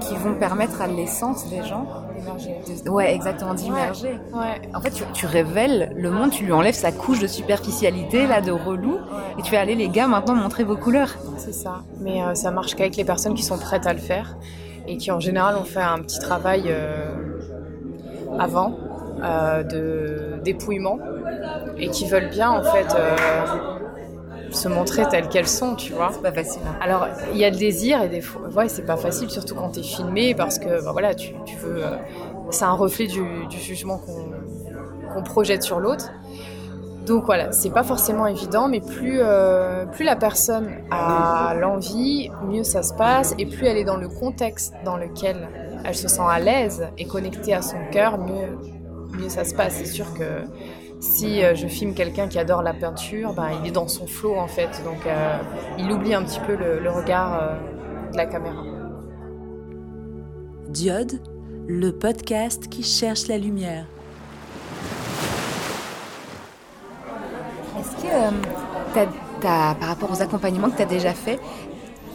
qui vont permettre à l'essence des gens d'émerger. ouais, exactement, d'immerger. Ouais. En fait, tu, révèles le monde, tu lui enlèves sa couche de superficialité, là, de relou, et tu fais aller les gars maintenant montrer vos couleurs. C'est ça. Mais euh, ça marche qu'avec les personnes qui sont prêtes à le faire et qui en général ont fait un petit travail euh, avant de dépouillement et qui veulent bien en fait se montrer telles qu'elles sont, tu vois. C'est pas facile. Hein. Alors, il y a le désir et des fois, ouais, c'est pas facile, surtout quand t'es filmé, parce que, bah, voilà, tu, tu veux. Euh, c'est un reflet du, du jugement qu'on projette sur l'autre. Donc voilà, c'est pas forcément évident, mais plus, euh, plus la personne a l'envie, mieux ça se passe, et plus elle est dans le contexte dans lequel elle se sent à l'aise et connectée à son cœur, mieux, mieux ça se passe. C'est sûr que si euh, je filme quelqu'un qui adore la peinture, ben, il est dans son flot en fait, donc euh, il oublie un petit peu le, regard euh, de la caméra. Diode, le podcast qui cherche la lumière. Est-ce que par rapport aux accompagnements que tu as déjà fait,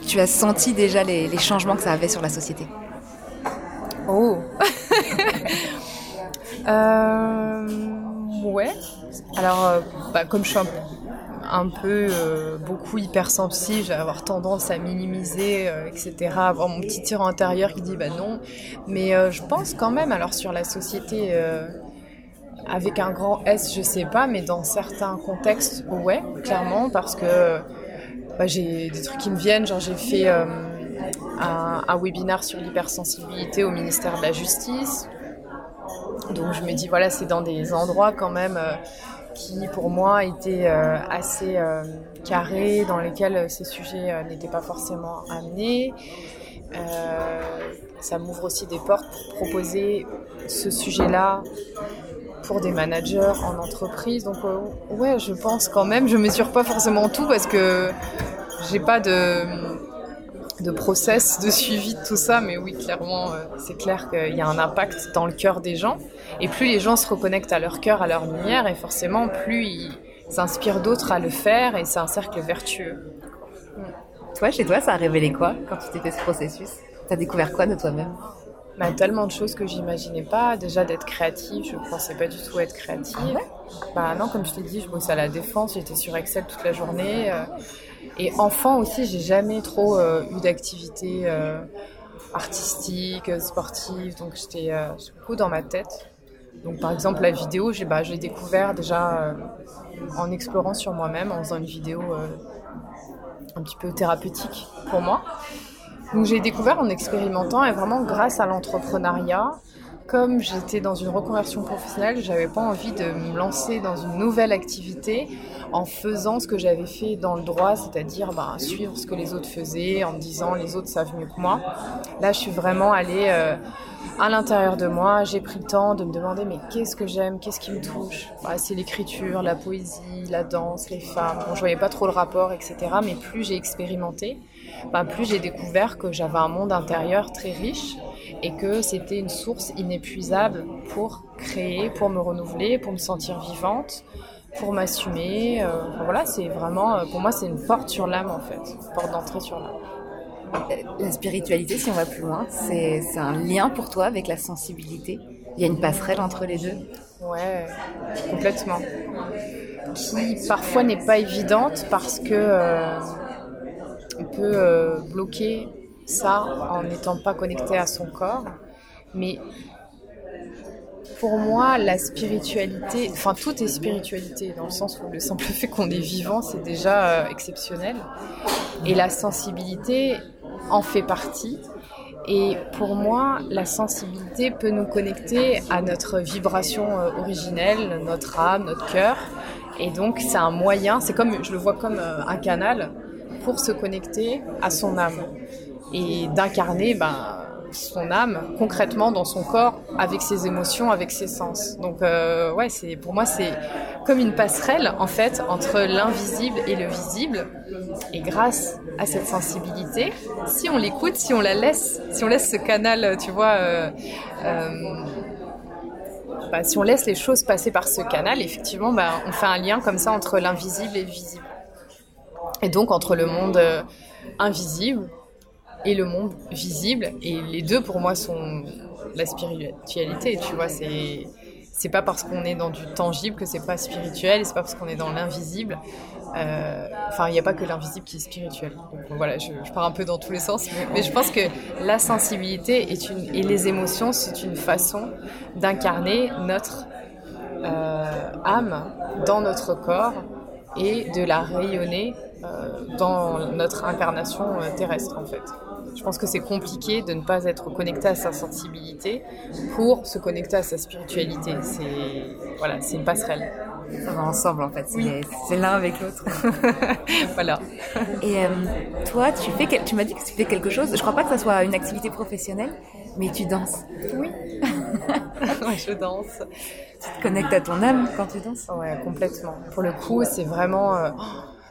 tu as senti déjà les, les changements que ça avait sur la société? Oh euh... Ouais. Alors, euh, bah, comme je suis un, peu euh, beaucoup hypersensible, j'ai avoir tendance à minimiser, euh, etc. Avoir mon petit tir intérieur qui dit bah non. Mais je pense quand même, alors sur la société avec un grand S, je sais pas, mais dans certains contextes, ouais, clairement, parce que bah, j'ai des trucs qui me viennent. Genre, j'ai fait un, un webinaire sur l'hypersensibilité au ministère de la Justice. Donc je me dis, voilà, c'est dans des endroits quand même euh, qui, pour moi, étaient euh, assez euh, carrés, dans lesquels ces sujets n'étaient pas forcément amenés. Ça m'ouvre aussi des portes pour proposer ce sujet-là pour des managers en entreprise. Donc ouais, je pense quand même, je mesure pas forcément tout parce que j'ai pas de de process de suivi de tout ça, mais oui, clairement, euh, c'est clair qu'il y a un impact dans le cœur des gens. Et plus les gens se reconnectent à leur cœur, à leur lumière, et forcément, plus ils s'inspirent d'autres à le faire, et c'est un cercle vertueux. Toi, chez toi, ça a révélé quoi quand tu t'es fait ce processus? T'as découvert quoi de toi-même? Bah, tellement de choses que j'imaginais pas. Déjà d'être créative, je pensais pas du tout être créative. bah non, comme je t'ai dit, je bossais à la défense, j'étais sur Excel toute la journée. Et enfant aussi, j'ai jamais trop euh, eu d'activité euh, artistique, euh, sportive, donc j'étais euh, beaucoup dans ma tête. Donc par exemple la vidéo, j'ai bah, découvert déjà en explorant sur moi-même, en faisant une vidéo un petit peu thérapeutique pour moi. Donc j'ai découvert en expérimentant et vraiment grâce à l'entrepreneuriat, comme j'étais dans une reconversion professionnelle, j'avais pas envie de me lancer dans une nouvelle activité en faisant ce que j'avais fait dans le droit, c'est-à-dire ben, suivre ce que les autres faisaient en me disant les autres savent mieux que moi. Là, je suis vraiment allée euh, à l'intérieur de moi, j'ai pris le temps de me demander mais qu'est-ce que j'aime, qu'est-ce qui me touche? Bah, C'est l'écriture, la poésie, la danse, les femmes. Bon, je voyais pas trop le rapport, etc. Mais plus j'ai expérimenté, bah, plus j'ai découvert que j'avais un monde intérieur très riche et que c'était une source inépuisable pour créer, pour me renouveler, pour me sentir vivante, pour m'assumer. Euh, voilà, c'est vraiment, euh, pour moi, c'est une porte sur l'âme en fait, une porte d'entrée sur l'âme. La spiritualité, si on va plus loin, c'est c'est un lien pour toi avec la sensibilité Il y a une passerelle entre les deux Ouais, complètement. Qui parfois n'est pas évidente parce que euh, on peut euh, bloquer ça en n'étant pas connecté à son corps. Mais pour moi, la spiritualité, enfin tout est spiritualité dans le sens où le simple fait qu'on est vivant, c'est déjà euh, exceptionnel. Et la sensibilité en fait partie. Et pour moi, la sensibilité peut nous connecter à notre vibration euh, originelle, notre âme, notre cœur. Et donc, c'est un moyen, c'est comme, je le vois comme euh, un canal pour se connecter à son âme et d'incarner ben, son âme concrètement dans son corps avec ses émotions, avec ses sens. Donc, euh, ouais, c'est pour moi, c'est comme une passerelle en fait entre l'invisible et le visible. Et grâce à cette sensibilité, si on l'écoute, si on la laisse, si on laisse ce canal, tu vois, euh, euh, bah, si on laisse les choses passer par ce canal, effectivement, bah, on fait un lien comme ça entre l'invisible et le visible. Et donc entre le monde euh, invisible et le monde visible. Et les deux, pour moi, sont la spiritualité. Tu vois, c'est c'est pas parce qu'on est dans du tangible que c'est pas spirituel, c'est pas parce qu'on est dans l'invisible. Euh, Enfin, il n'y a pas que l'invisible qui est spirituel. Donc voilà, je, pars un peu dans tous les sens, mais, je pense que la sensibilité est une, et les émotions, c'est une façon d'incarner notre euh, âme dans notre corps et de la rayonner euh, dans notre incarnation euh, terrestre en fait. Je pense que c'est compliqué de ne pas être connecté à sa sensibilité pour se connecter à sa spiritualité. C'est voilà, c'est une passerelle. Ça va ensemble en fait, c'est l'un avec l'autre. Voilà. Et euh, toi, tu fais, quel- tu m'as dit que tu fais quelque chose. Je crois pas que ça soit une activité professionnelle, mais tu danses. Ouais, je danse. Tu te connectes à ton âme quand tu danses. Ouais, complètement. Pour le coup, c'est vraiment, euh,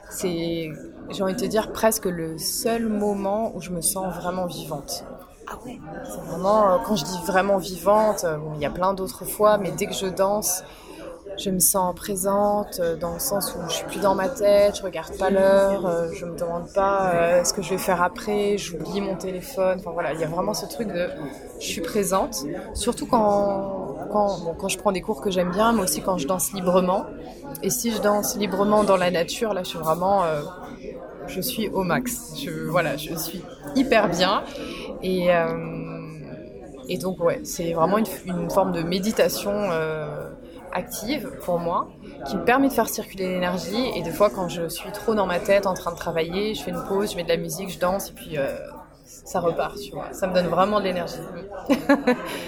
c'est, j'ai envie de te dire presque le seul moment où je me sens vraiment vivante. Ah ouais. C'est vraiment, euh, quand je dis vraiment vivante, euh, bon, il y a plein d'autres fois, mais dès que je danse, je me sens présente euh, dans le sens où je suis plus dans ma tête, je regarde pas l'heure, je me demande pas euh, ce que je vais faire après, j'oublie mon téléphone. Enfin voilà, il y a vraiment ce truc de je suis présente, surtout quand quand, bon, quand je prends des cours que j'aime bien, mais aussi quand je danse librement. Et si je danse librement dans la nature, là, je suis vraiment, euh, je suis au max. Je, voilà, je suis hyper bien. Et, euh, et donc, ouais, c'est vraiment une, forme de méditation euh, active pour moi, qui me permet de faire circuler l'énergie. Et des fois, quand je suis trop dans ma tête, en train de travailler, je fais une pause, je mets de la musique, je danse, et puis euh, ça repart, tu vois. Ça me donne vraiment de l'énergie.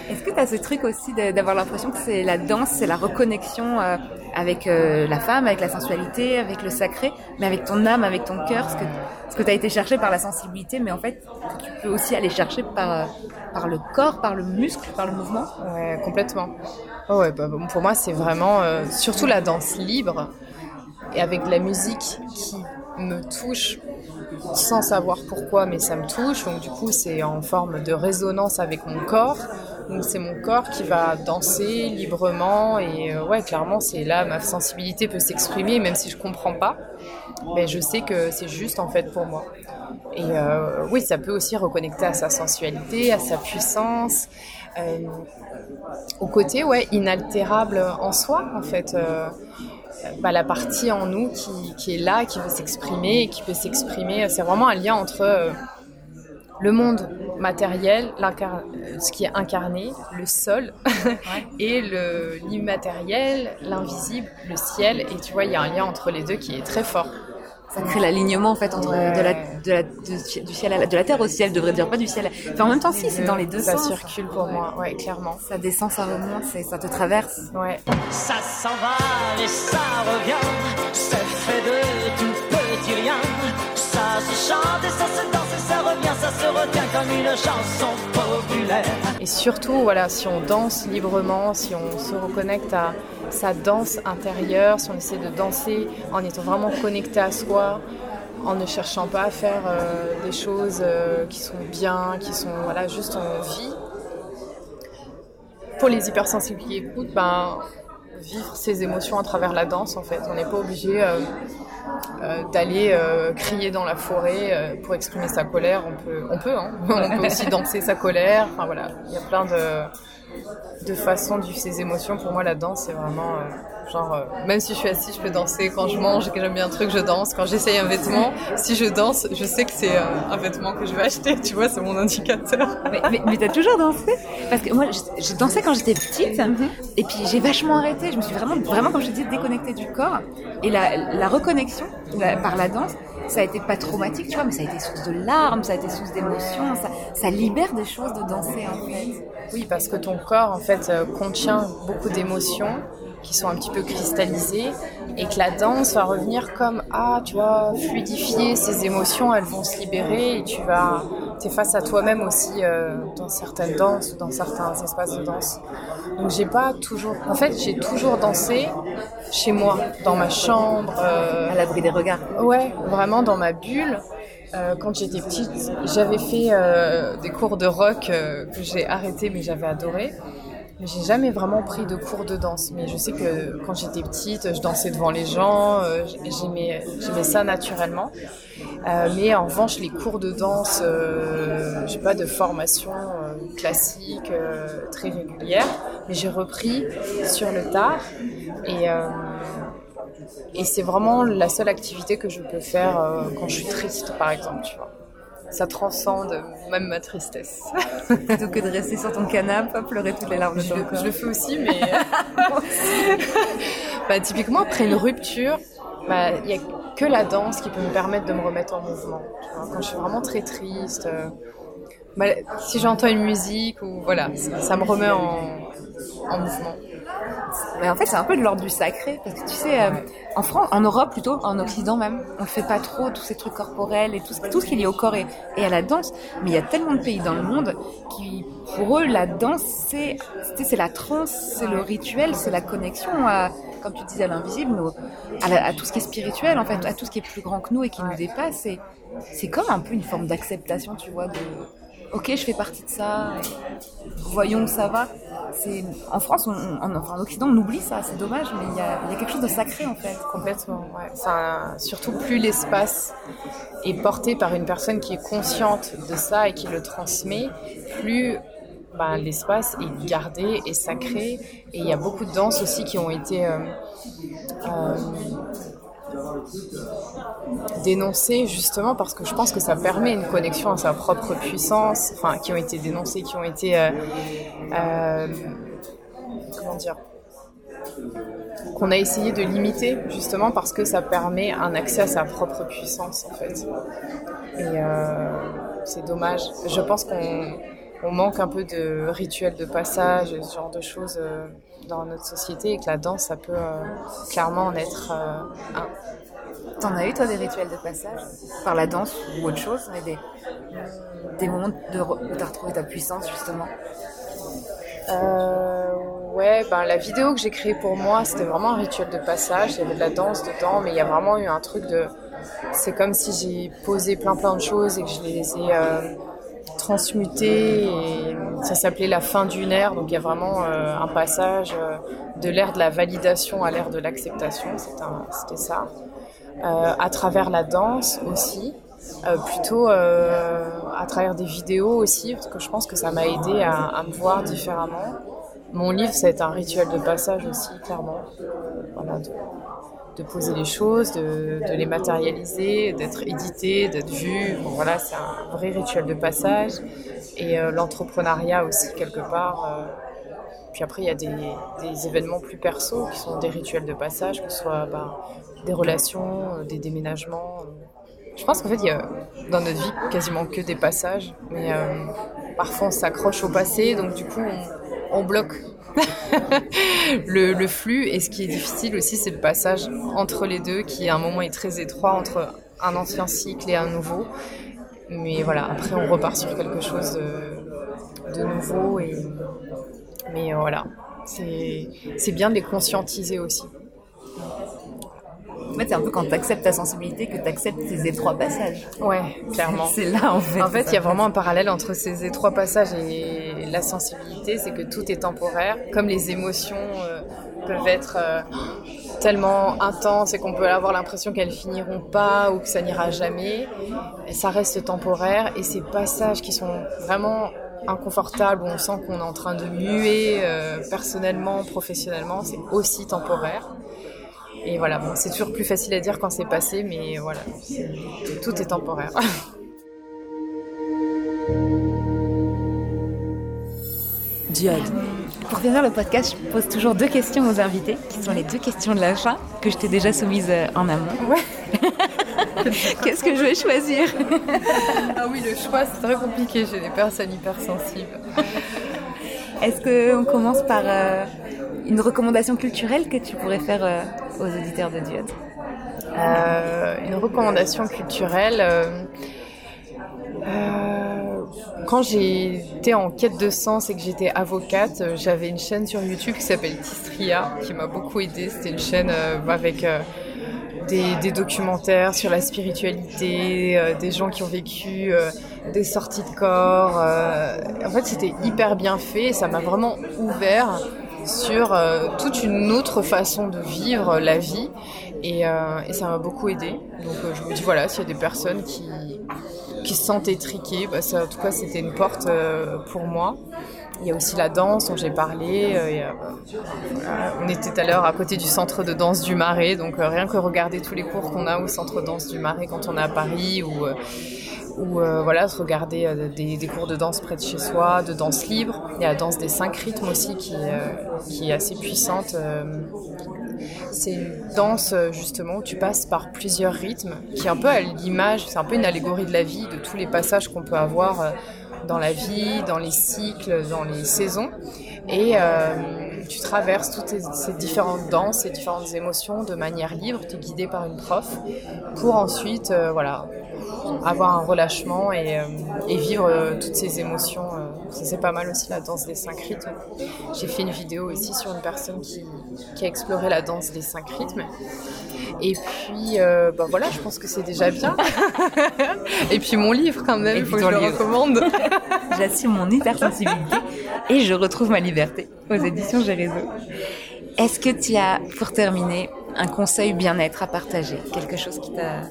Est-ce que tu as ce truc aussi d'avoir l'impression que c'est la danse, c'est la reconnexion euh, avec euh, la femme, avec la sensualité, avec le sacré, mais avec ton âme, avec ton cœur, ce que, ce que tu as été cherché par la sensibilité, mais en fait, tu peux aussi aller chercher par, euh, par le corps, par le muscle, par le mouvement? Ouais, complètement. Oh ouais, bah, pour moi, c'est vraiment surtout la danse libre et avec de la musique qui me touche sans savoir pourquoi, mais ça me touche. Donc du coup, c'est en forme de résonance avec mon corps. Donc c'est mon corps qui va danser librement et euh, ouais, clairement, c'est là ma sensibilité peut s'exprimer, même si je comprends pas. Mais je sais que c'est juste en fait pour moi. Et euh, oui, ça peut aussi reconnecter à sa sensualité, à sa puissance, euh, au côté ouais inaltérable en soi en fait. Bah, la partie en nous qui, est là, qui veut s'exprimer et qui peut s'exprimer. C'est vraiment un lien entre euh, le monde matériel, ce qui est incarné, le sol, et l'immatériel, l'invisible, le ciel. Et tu vois, il y a un lien entre les deux qui est très fort ça crée l'alignement en fait entre de la, de la du ciel à la, de la terre au ciel, devrait dire pas du ciel. Enfin, en même temps, si, c'est dans les deux ça sens. Ça circule pour moi, ouais, clairement. Ça descend, ça remonte, ça te traverse. Ouais. Ça s'en va et ça revient, c'est fait de tout petit rien. Ça se chante et ça se danse et ça revient, ça se retient comme une chanson populaire. Et surtout, voilà, si on danse librement, si on se reconnecte à sa danse intérieure, si on essaie de danser en étant vraiment connecté à soi, en ne cherchant pas à faire euh, des choses euh, qui sont bien, qui sont voilà, juste en vie. Pour les hypersensibles qui écoutent, ben, vivre ses émotions à travers la danse en fait. On n'est pas obligé euh, d'aller crier dans la forêt pour exprimer sa colère. On peut, on peut, hein. on peut aussi danser sa colère. Enfin voilà, il y a plein de de façon de ces émotions. Pour moi, la danse, c'est vraiment euh, genre, euh, même si je suis assise, je peux danser. Quand je mange et que j'aime bien un truc, je danse. Quand j'essaye un vêtement, si je danse, je sais que c'est euh, un vêtement que je vais acheter. Tu vois, c'est mon indicateur. Mais, mais, t'as toujours dansé? Parce que moi, j'ai dansé quand j'étais petite. Mhm. Et puis j'ai vachement arrêté. Je me suis vraiment, vraiment, comme je te dis, déconnectée du corps. Et la, reconnexion par la danse, ça a été pas traumatique, tu vois, mais ça a été source de larmes, ça a été source d'émotions, ça, ça libère des choses de danser en fait. Oui, parce que ton corps en fait euh, contient beaucoup d'émotions qui sont un petit peu cristallisées et que la danse va revenir comme ah tu vois fluidifier ces émotions elles vont se libérer et tu vas t'es face à toi-même aussi euh, dans certaines danses dans certains espaces de danse. Donc j'ai pas toujours en fait j'ai toujours dansé chez moi dans ma chambre euh, à l'abri des regards. ouais vraiment dans ma bulle euh, quand j'étais petite, j'avais fait euh, des cours de rock euh, que j'ai arrêté mais j'avais adoré. Mais j'ai jamais vraiment pris de cours de danse. Mais je sais que quand j'étais petite, je dansais devant les gens, j'aimais, ça naturellement. mais en revanche, les cours de danse, j'ai pas de formation classique très régulière. Mais j'ai repris sur le tard et et c'est vraiment la seule activité que je peux faire euh, quand je suis triste, par exemple, tu vois. Ça transcende même ma tristesse. Plutôt que de rester sur ton canapé, pleurer toutes les larmes de ton corps. Je le fais aussi, mais... bah, typiquement, après une rupture, bah, il n'y a que la danse qui peut me permettre de me remettre en mouvement. Quand je suis vraiment très triste, euh, bah, si j'entends une musique, ou voilà, ça, me remet en, en mouvement. Mais en fait, c'est un peu de l'ordre du sacré. Parce que tu sais, euh, en France, en Europe plutôt, en Occident même, on ne fait pas trop tous ces trucs corporels et tout, tout ce qui est lié au corps et, à la danse. Mais il y a tellement de pays dans le monde qui, pour eux, la danse, c'est, c'est la transe, c'est le rituel, c'est la connexion à, comme tu disais, à l'invisible, à, à, tout ce qui est spirituel, en fait, à tout ce qui est plus grand que nous et qui nous dépasse. Et c'est comme un peu une forme d'acceptation, tu vois, de ok, je fais partie de ça, voyons où ça va. En France, en, Occident, on oublie ça, c'est dommage, mais il y, a, quelque chose de sacré en fait. Complètement, ouais. Surtout plus l'espace est porté par une personne qui est consciente de ça et qui le transmet, plus ben, l'espace est gardé et sacré. Et il y a beaucoup de danses aussi qui ont été euh, euh, dénoncées justement parce que je pense que ça permet une connexion à sa propre puissance, enfin qui ont été dénoncées, qui ont été euh, euh, comment dire qu'on a essayé de limiter justement parce que ça permet un accès à sa propre puissance en fait. Et, euh, c'est dommage. Je pense qu'on on manque un peu de rituels de passage, ce genre de choses euh, dans notre société et que la danse, ça peut euh, clairement en être euh, un. T'en as eu toi des rituels de passage Par la danse ou autre chose mais des, des moments de, où t'as retrouvé ta puissance justement? Euh, ouais, ben la vidéo que j'ai créée pour moi, c'était vraiment un rituel de passage. Il y avait de la danse dedans, mais il y a vraiment eu un truc de. C'est comme si j'ai posé plein plein de choses et que je les ai euh, transmutées. Et ça s'appelait la fin d'une ère. Donc il y a vraiment euh, un passage euh, de l'ère de la validation à l'ère de l'acceptation. C'était ça. Euh, à travers la danse aussi. Plutôt à travers des vidéos aussi, parce que je pense que ça m'a aidé à, me voir différemment. Mon livre, été un rituel de passage aussi, clairement. De poser les choses, de, les matérialiser, d'être édité, d'être vu. Voilà, c'est un vrai rituel de passage. Et euh, l'entrepreneuriat aussi, quelque part. euh, puis après, il y a des, événements plus perso qui sont des rituels de passage, que ce soit ben, des relations, euh, des déménagements. Je pense qu'en fait, il y a dans notre vie quasiment que des passages, mais parfois on s'accroche au passé, donc du coup on bloque le, flux. Et ce qui est difficile aussi, c'est le passage entre les deux, qui à un moment est très étroit entre un ancien cycle et un nouveau. Mais voilà, après on repart sur quelque chose de, de nouveau. Et, mais euh, voilà, c'est bien de les conscientiser aussi. En fait, c'est un peu quand t'acceptes ta sensibilité que t'acceptes ces étroits passages. Ouais, clairement. C'est là en fait. En fait, il y a vraiment un parallèle entre ces étroits passages et la sensibilité, c'est que tout est temporaire. Comme les émotions euh, peuvent être euh, tellement intenses et qu'on peut avoir l'impression qu'elles finiront pas ou que ça n'ira jamais, et ça reste temporaire. Et ces passages qui sont vraiment inconfortables, où on sent qu'on est en train de muer euh, personnellement, professionnellement, c'est aussi temporaire. Et voilà, bon, c'est toujours plus facile à dire quand c'est passé, mais voilà, tout est temporaire. Diode. Pour finir le podcast, je pose toujours deux questions aux invités, qui sont les deux questions de la fin, que je t'ai déjà soumises euh, en amont. Qu'est-ce que je vais choisir? Ah oui, le choix, c'est très compliqué chez les personnes hypersensibles. Est-ce qu'on commence par euh, une recommandation culturelle que tu pourrais faire euh, aux auditeurs de Diode Euh, une recommandation culturelle. euh, euh, quand j'étais en quête de sens et que j'étais avocate, j'avais une chaîne sur YouTube qui s'appelle Tistria, qui m'a beaucoup aidée. C'était une chaîne avec des, documentaires sur la spiritualité, des gens qui ont vécu des sorties de corps. en fait, c'était hyper bien fait et ça m'a vraiment ouvert sur euh, toute une autre façon de vivre la vie et, euh, ça m'a beaucoup aidé. Donc euh, je me dis voilà, s'il y a des personnes qui, qui se sentent étriquées, bah, en tout cas c'était une porte pour moi. Il y a aussi la danse dont j'ai parlé. on était à l'heure à côté du centre de danse du Marais, donc rien que regarder tous les cours qu'on a au centre de danse du Marais quand on est à Paris ou euh, voilà, se regarder euh, des, cours de danse près de chez soi, de danse libre. Il y a la danse des cinq rythmes aussi qui, euh, qui est assez puissante. euh, c'est une danse justement où tu passes par plusieurs rythmes, qui est un peu à l'image, c'est un peu une allégorie de la vie, de tous les passages qu'on peut avoir dans la vie, dans les cycles, dans les saisons. Et tu traverses toutes ces, différentes danses, ces différentes émotions de manière libre, tu es guidé par une prof, pour ensuite euh, avoir un relâchement et, euh, vivre euh, toutes ces émotions. Ça, c'est pas mal aussi la danse des cinq rythmes. J'ai fait une vidéo aussi sur une personne qui, qui a exploré la danse des cinq rythmes. Et puis, euh, bah voilà, je pense que c'est déjà bien. et puis mon livre quand même, il faut que je le livre. recommande. J'assume mon hypersensibilité et je retrouve ma liberté aux éditions J'ai réseau. Est-ce que tu as, pour terminer, un conseil bien-être à partager? Quelque chose qui t'a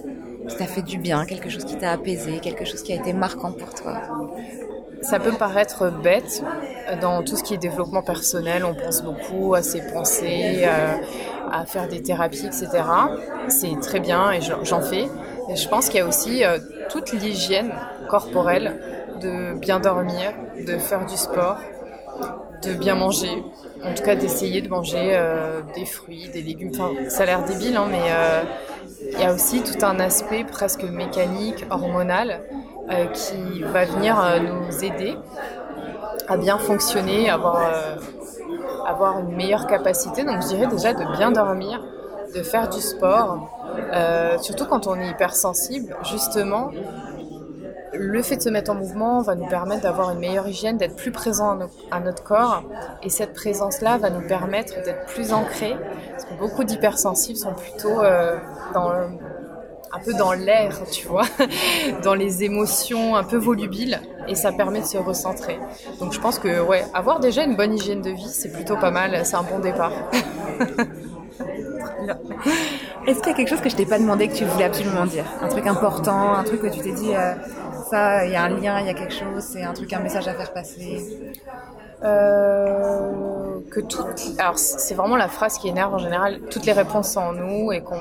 qui t'a fait du bien, quelque chose qui t'a apaisé, quelque chose qui a été marquant pour toi? Ça peut paraître bête dans tout ce qui est développement personnel. On pense beaucoup à ses pensées, euh, à faire des thérapies, etc. C'est très bien et j'en fais. Je pense qu'il y a aussi euh, toute l'hygiène corporelle de bien dormir, de faire du sport, de bien manger. En tout cas, d'essayer de manger euh, des fruits, des légumes. Enfin, ça a l'air débile, hein, mais il y a aussi tout un aspect presque mécanique, hormonal, qui va venir euh, nous aider à bien fonctionner, avoir, euh, avoir une meilleure capacité. Donc je dirais déjà de bien dormir, de faire du sport, euh, surtout quand on est hypersensible, justement. Le fait de se mettre en mouvement va nous permettre d'avoir une meilleure hygiène, d'être plus présent à, no- à notre corps. Et cette présence-là va nous permettre d'être plus ancrés. Parce que beaucoup d'hypersensibles sont plutôt euh, dans, un peu dans l'air, tu vois, dans les émotions un peu volubiles. Et ça permet de se recentrer. Donc je pense que, ouais, avoir déjà une bonne hygiène de vie, c'est plutôt pas mal. C'est un bon départ. Est-ce qu'il y a quelque chose que je t'ai pas demandé que tu voulais absolument dire? Un truc important, un truc que tu t'es dit, euh, ça, il y a un lien, il y a quelque chose, c'est un truc, un message à faire passer? Euh, que tout. Alors, c'est vraiment la phrase qui énerve en général. Toutes les réponses sont en nous et qu'on.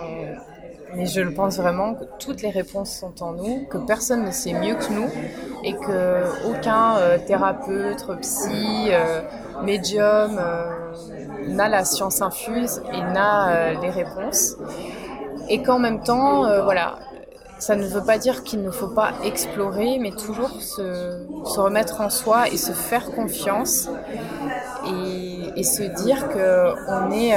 Mais je le pense vraiment que toutes les réponses sont en nous, que personne ne sait mieux que nous et que aucun euh, thérapeute, psy, euh, médium euh, n'a la science infuse et n'a les réponses. Et qu'en même temps, voilà, ça ne veut pas dire qu'il ne faut pas explorer, mais toujours se, remettre en soi et se faire confiance et, et se dire que on est,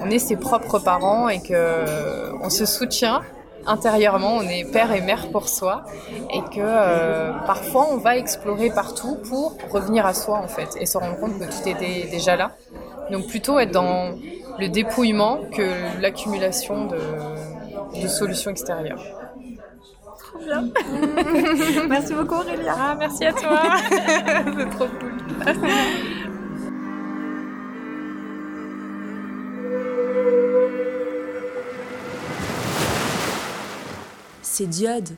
on est ses propres parents et que on se soutient intérieurement, on est père et mère pour soi et que euh, parfois on va explorer partout pour revenir à soi en fait et se rendre compte que tout était déjà là. Donc plutôt être dans le dépouillement que l'accumulation de, de solutions extérieures. Merci beaucoup Aurélia. Ah, merci à toi. C'est trop cool. C'est Diode.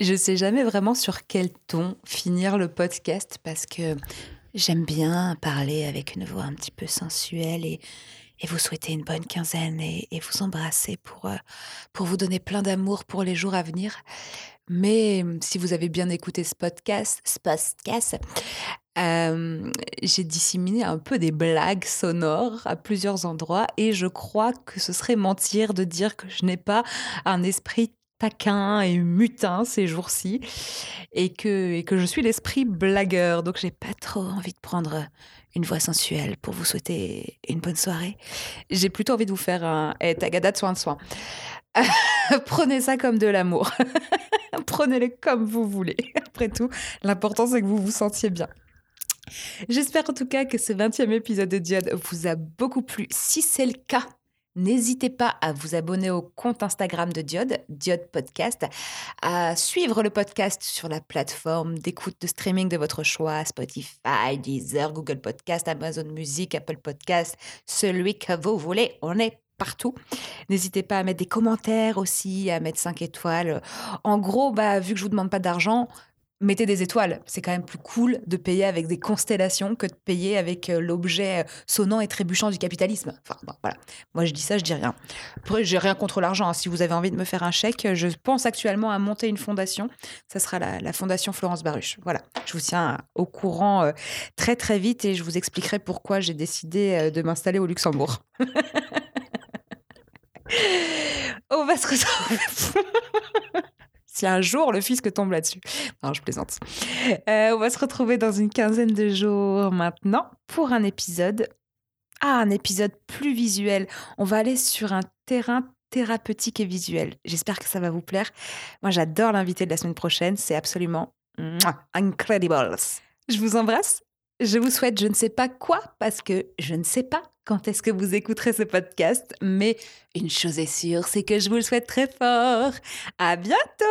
Je sais jamais vraiment sur quel ton finir le podcast parce que j'aime bien parler avec une voix un petit peu sensuelle et, vous souhaiter une bonne quinzaine et, et vous embrasser pour, euh, pour vous donner plein d'amour pour les jours à venir. Mais euh, si vous avez bien écouté ce podcast, ce podcast euh, j'ai disséminé un peu des blagues sonores à plusieurs endroits et je crois que ce serait mentir de dire que je n'ai pas un esprit taquin et mutin ces jours-ci et que, je suis l'esprit blagueur. Donc j'ai pas trop envie de prendre une voix sensuelle pour vous souhaiter une bonne soirée. J'ai plutôt envie de vous faire un hey, tagada de soin de soin. Prenez ça comme de l'amour. Prenez-le comme vous voulez. Après tout, l'important c'est que vous vous sentiez bien. J'espère en tout cas que ce 20e épisode de Diode vous a beaucoup plu. Si c'est le cas, N'hésitez pas à vous abonner au compte Instagram de Diode, Diode Podcast, à suivre le podcast sur la plateforme d'écoute de streaming de votre choix, Spotify, Deezer, Google Podcast, Amazon Music, Apple Podcast, celui que vous voulez, on est partout. N'hésitez pas à mettre des commentaires aussi, à mettre 5 étoiles. En gros, bah, vu que je vous demande pas d'argent, mettez des étoiles. C'est quand même plus cool de payer avec des constellations que de payer avec euh, l'objet sonnant et trébuchant du capitalisme. Enfin, bon, voilà. Moi, je dis ça, je dis rien. Après, j'ai rien contre l'argent. hein. Si vous avez envie de me faire un chèque, je pense actuellement à monter une fondation. Ça sera la, fondation Florence Baruch. Voilà. Je vous tiens au courant euh, très, très vite et je vous expliquerai pourquoi j'ai décidé euh, de m'installer au Luxembourg. On va se retrouver. si un jour le fisc tombe là-dessus. Non, je plaisante. Euh, on va se retrouver dans une quinzaine de jours maintenant pour un épisode. Ah, un épisode plus visuel. On va aller sur un terrain thérapeutique et visuel. J'espère que ça va vous plaire. Moi, j'adore l'invité de la semaine prochaine. C'est absolument mouah, incredibles. Je vous embrasse. Je vous souhaite je ne sais pas quoi parce que je ne sais pas quand est-ce que vous écouterez ce podcast, mais une chose est sûre, c'est que je vous le souhaite très fort. À bientôt!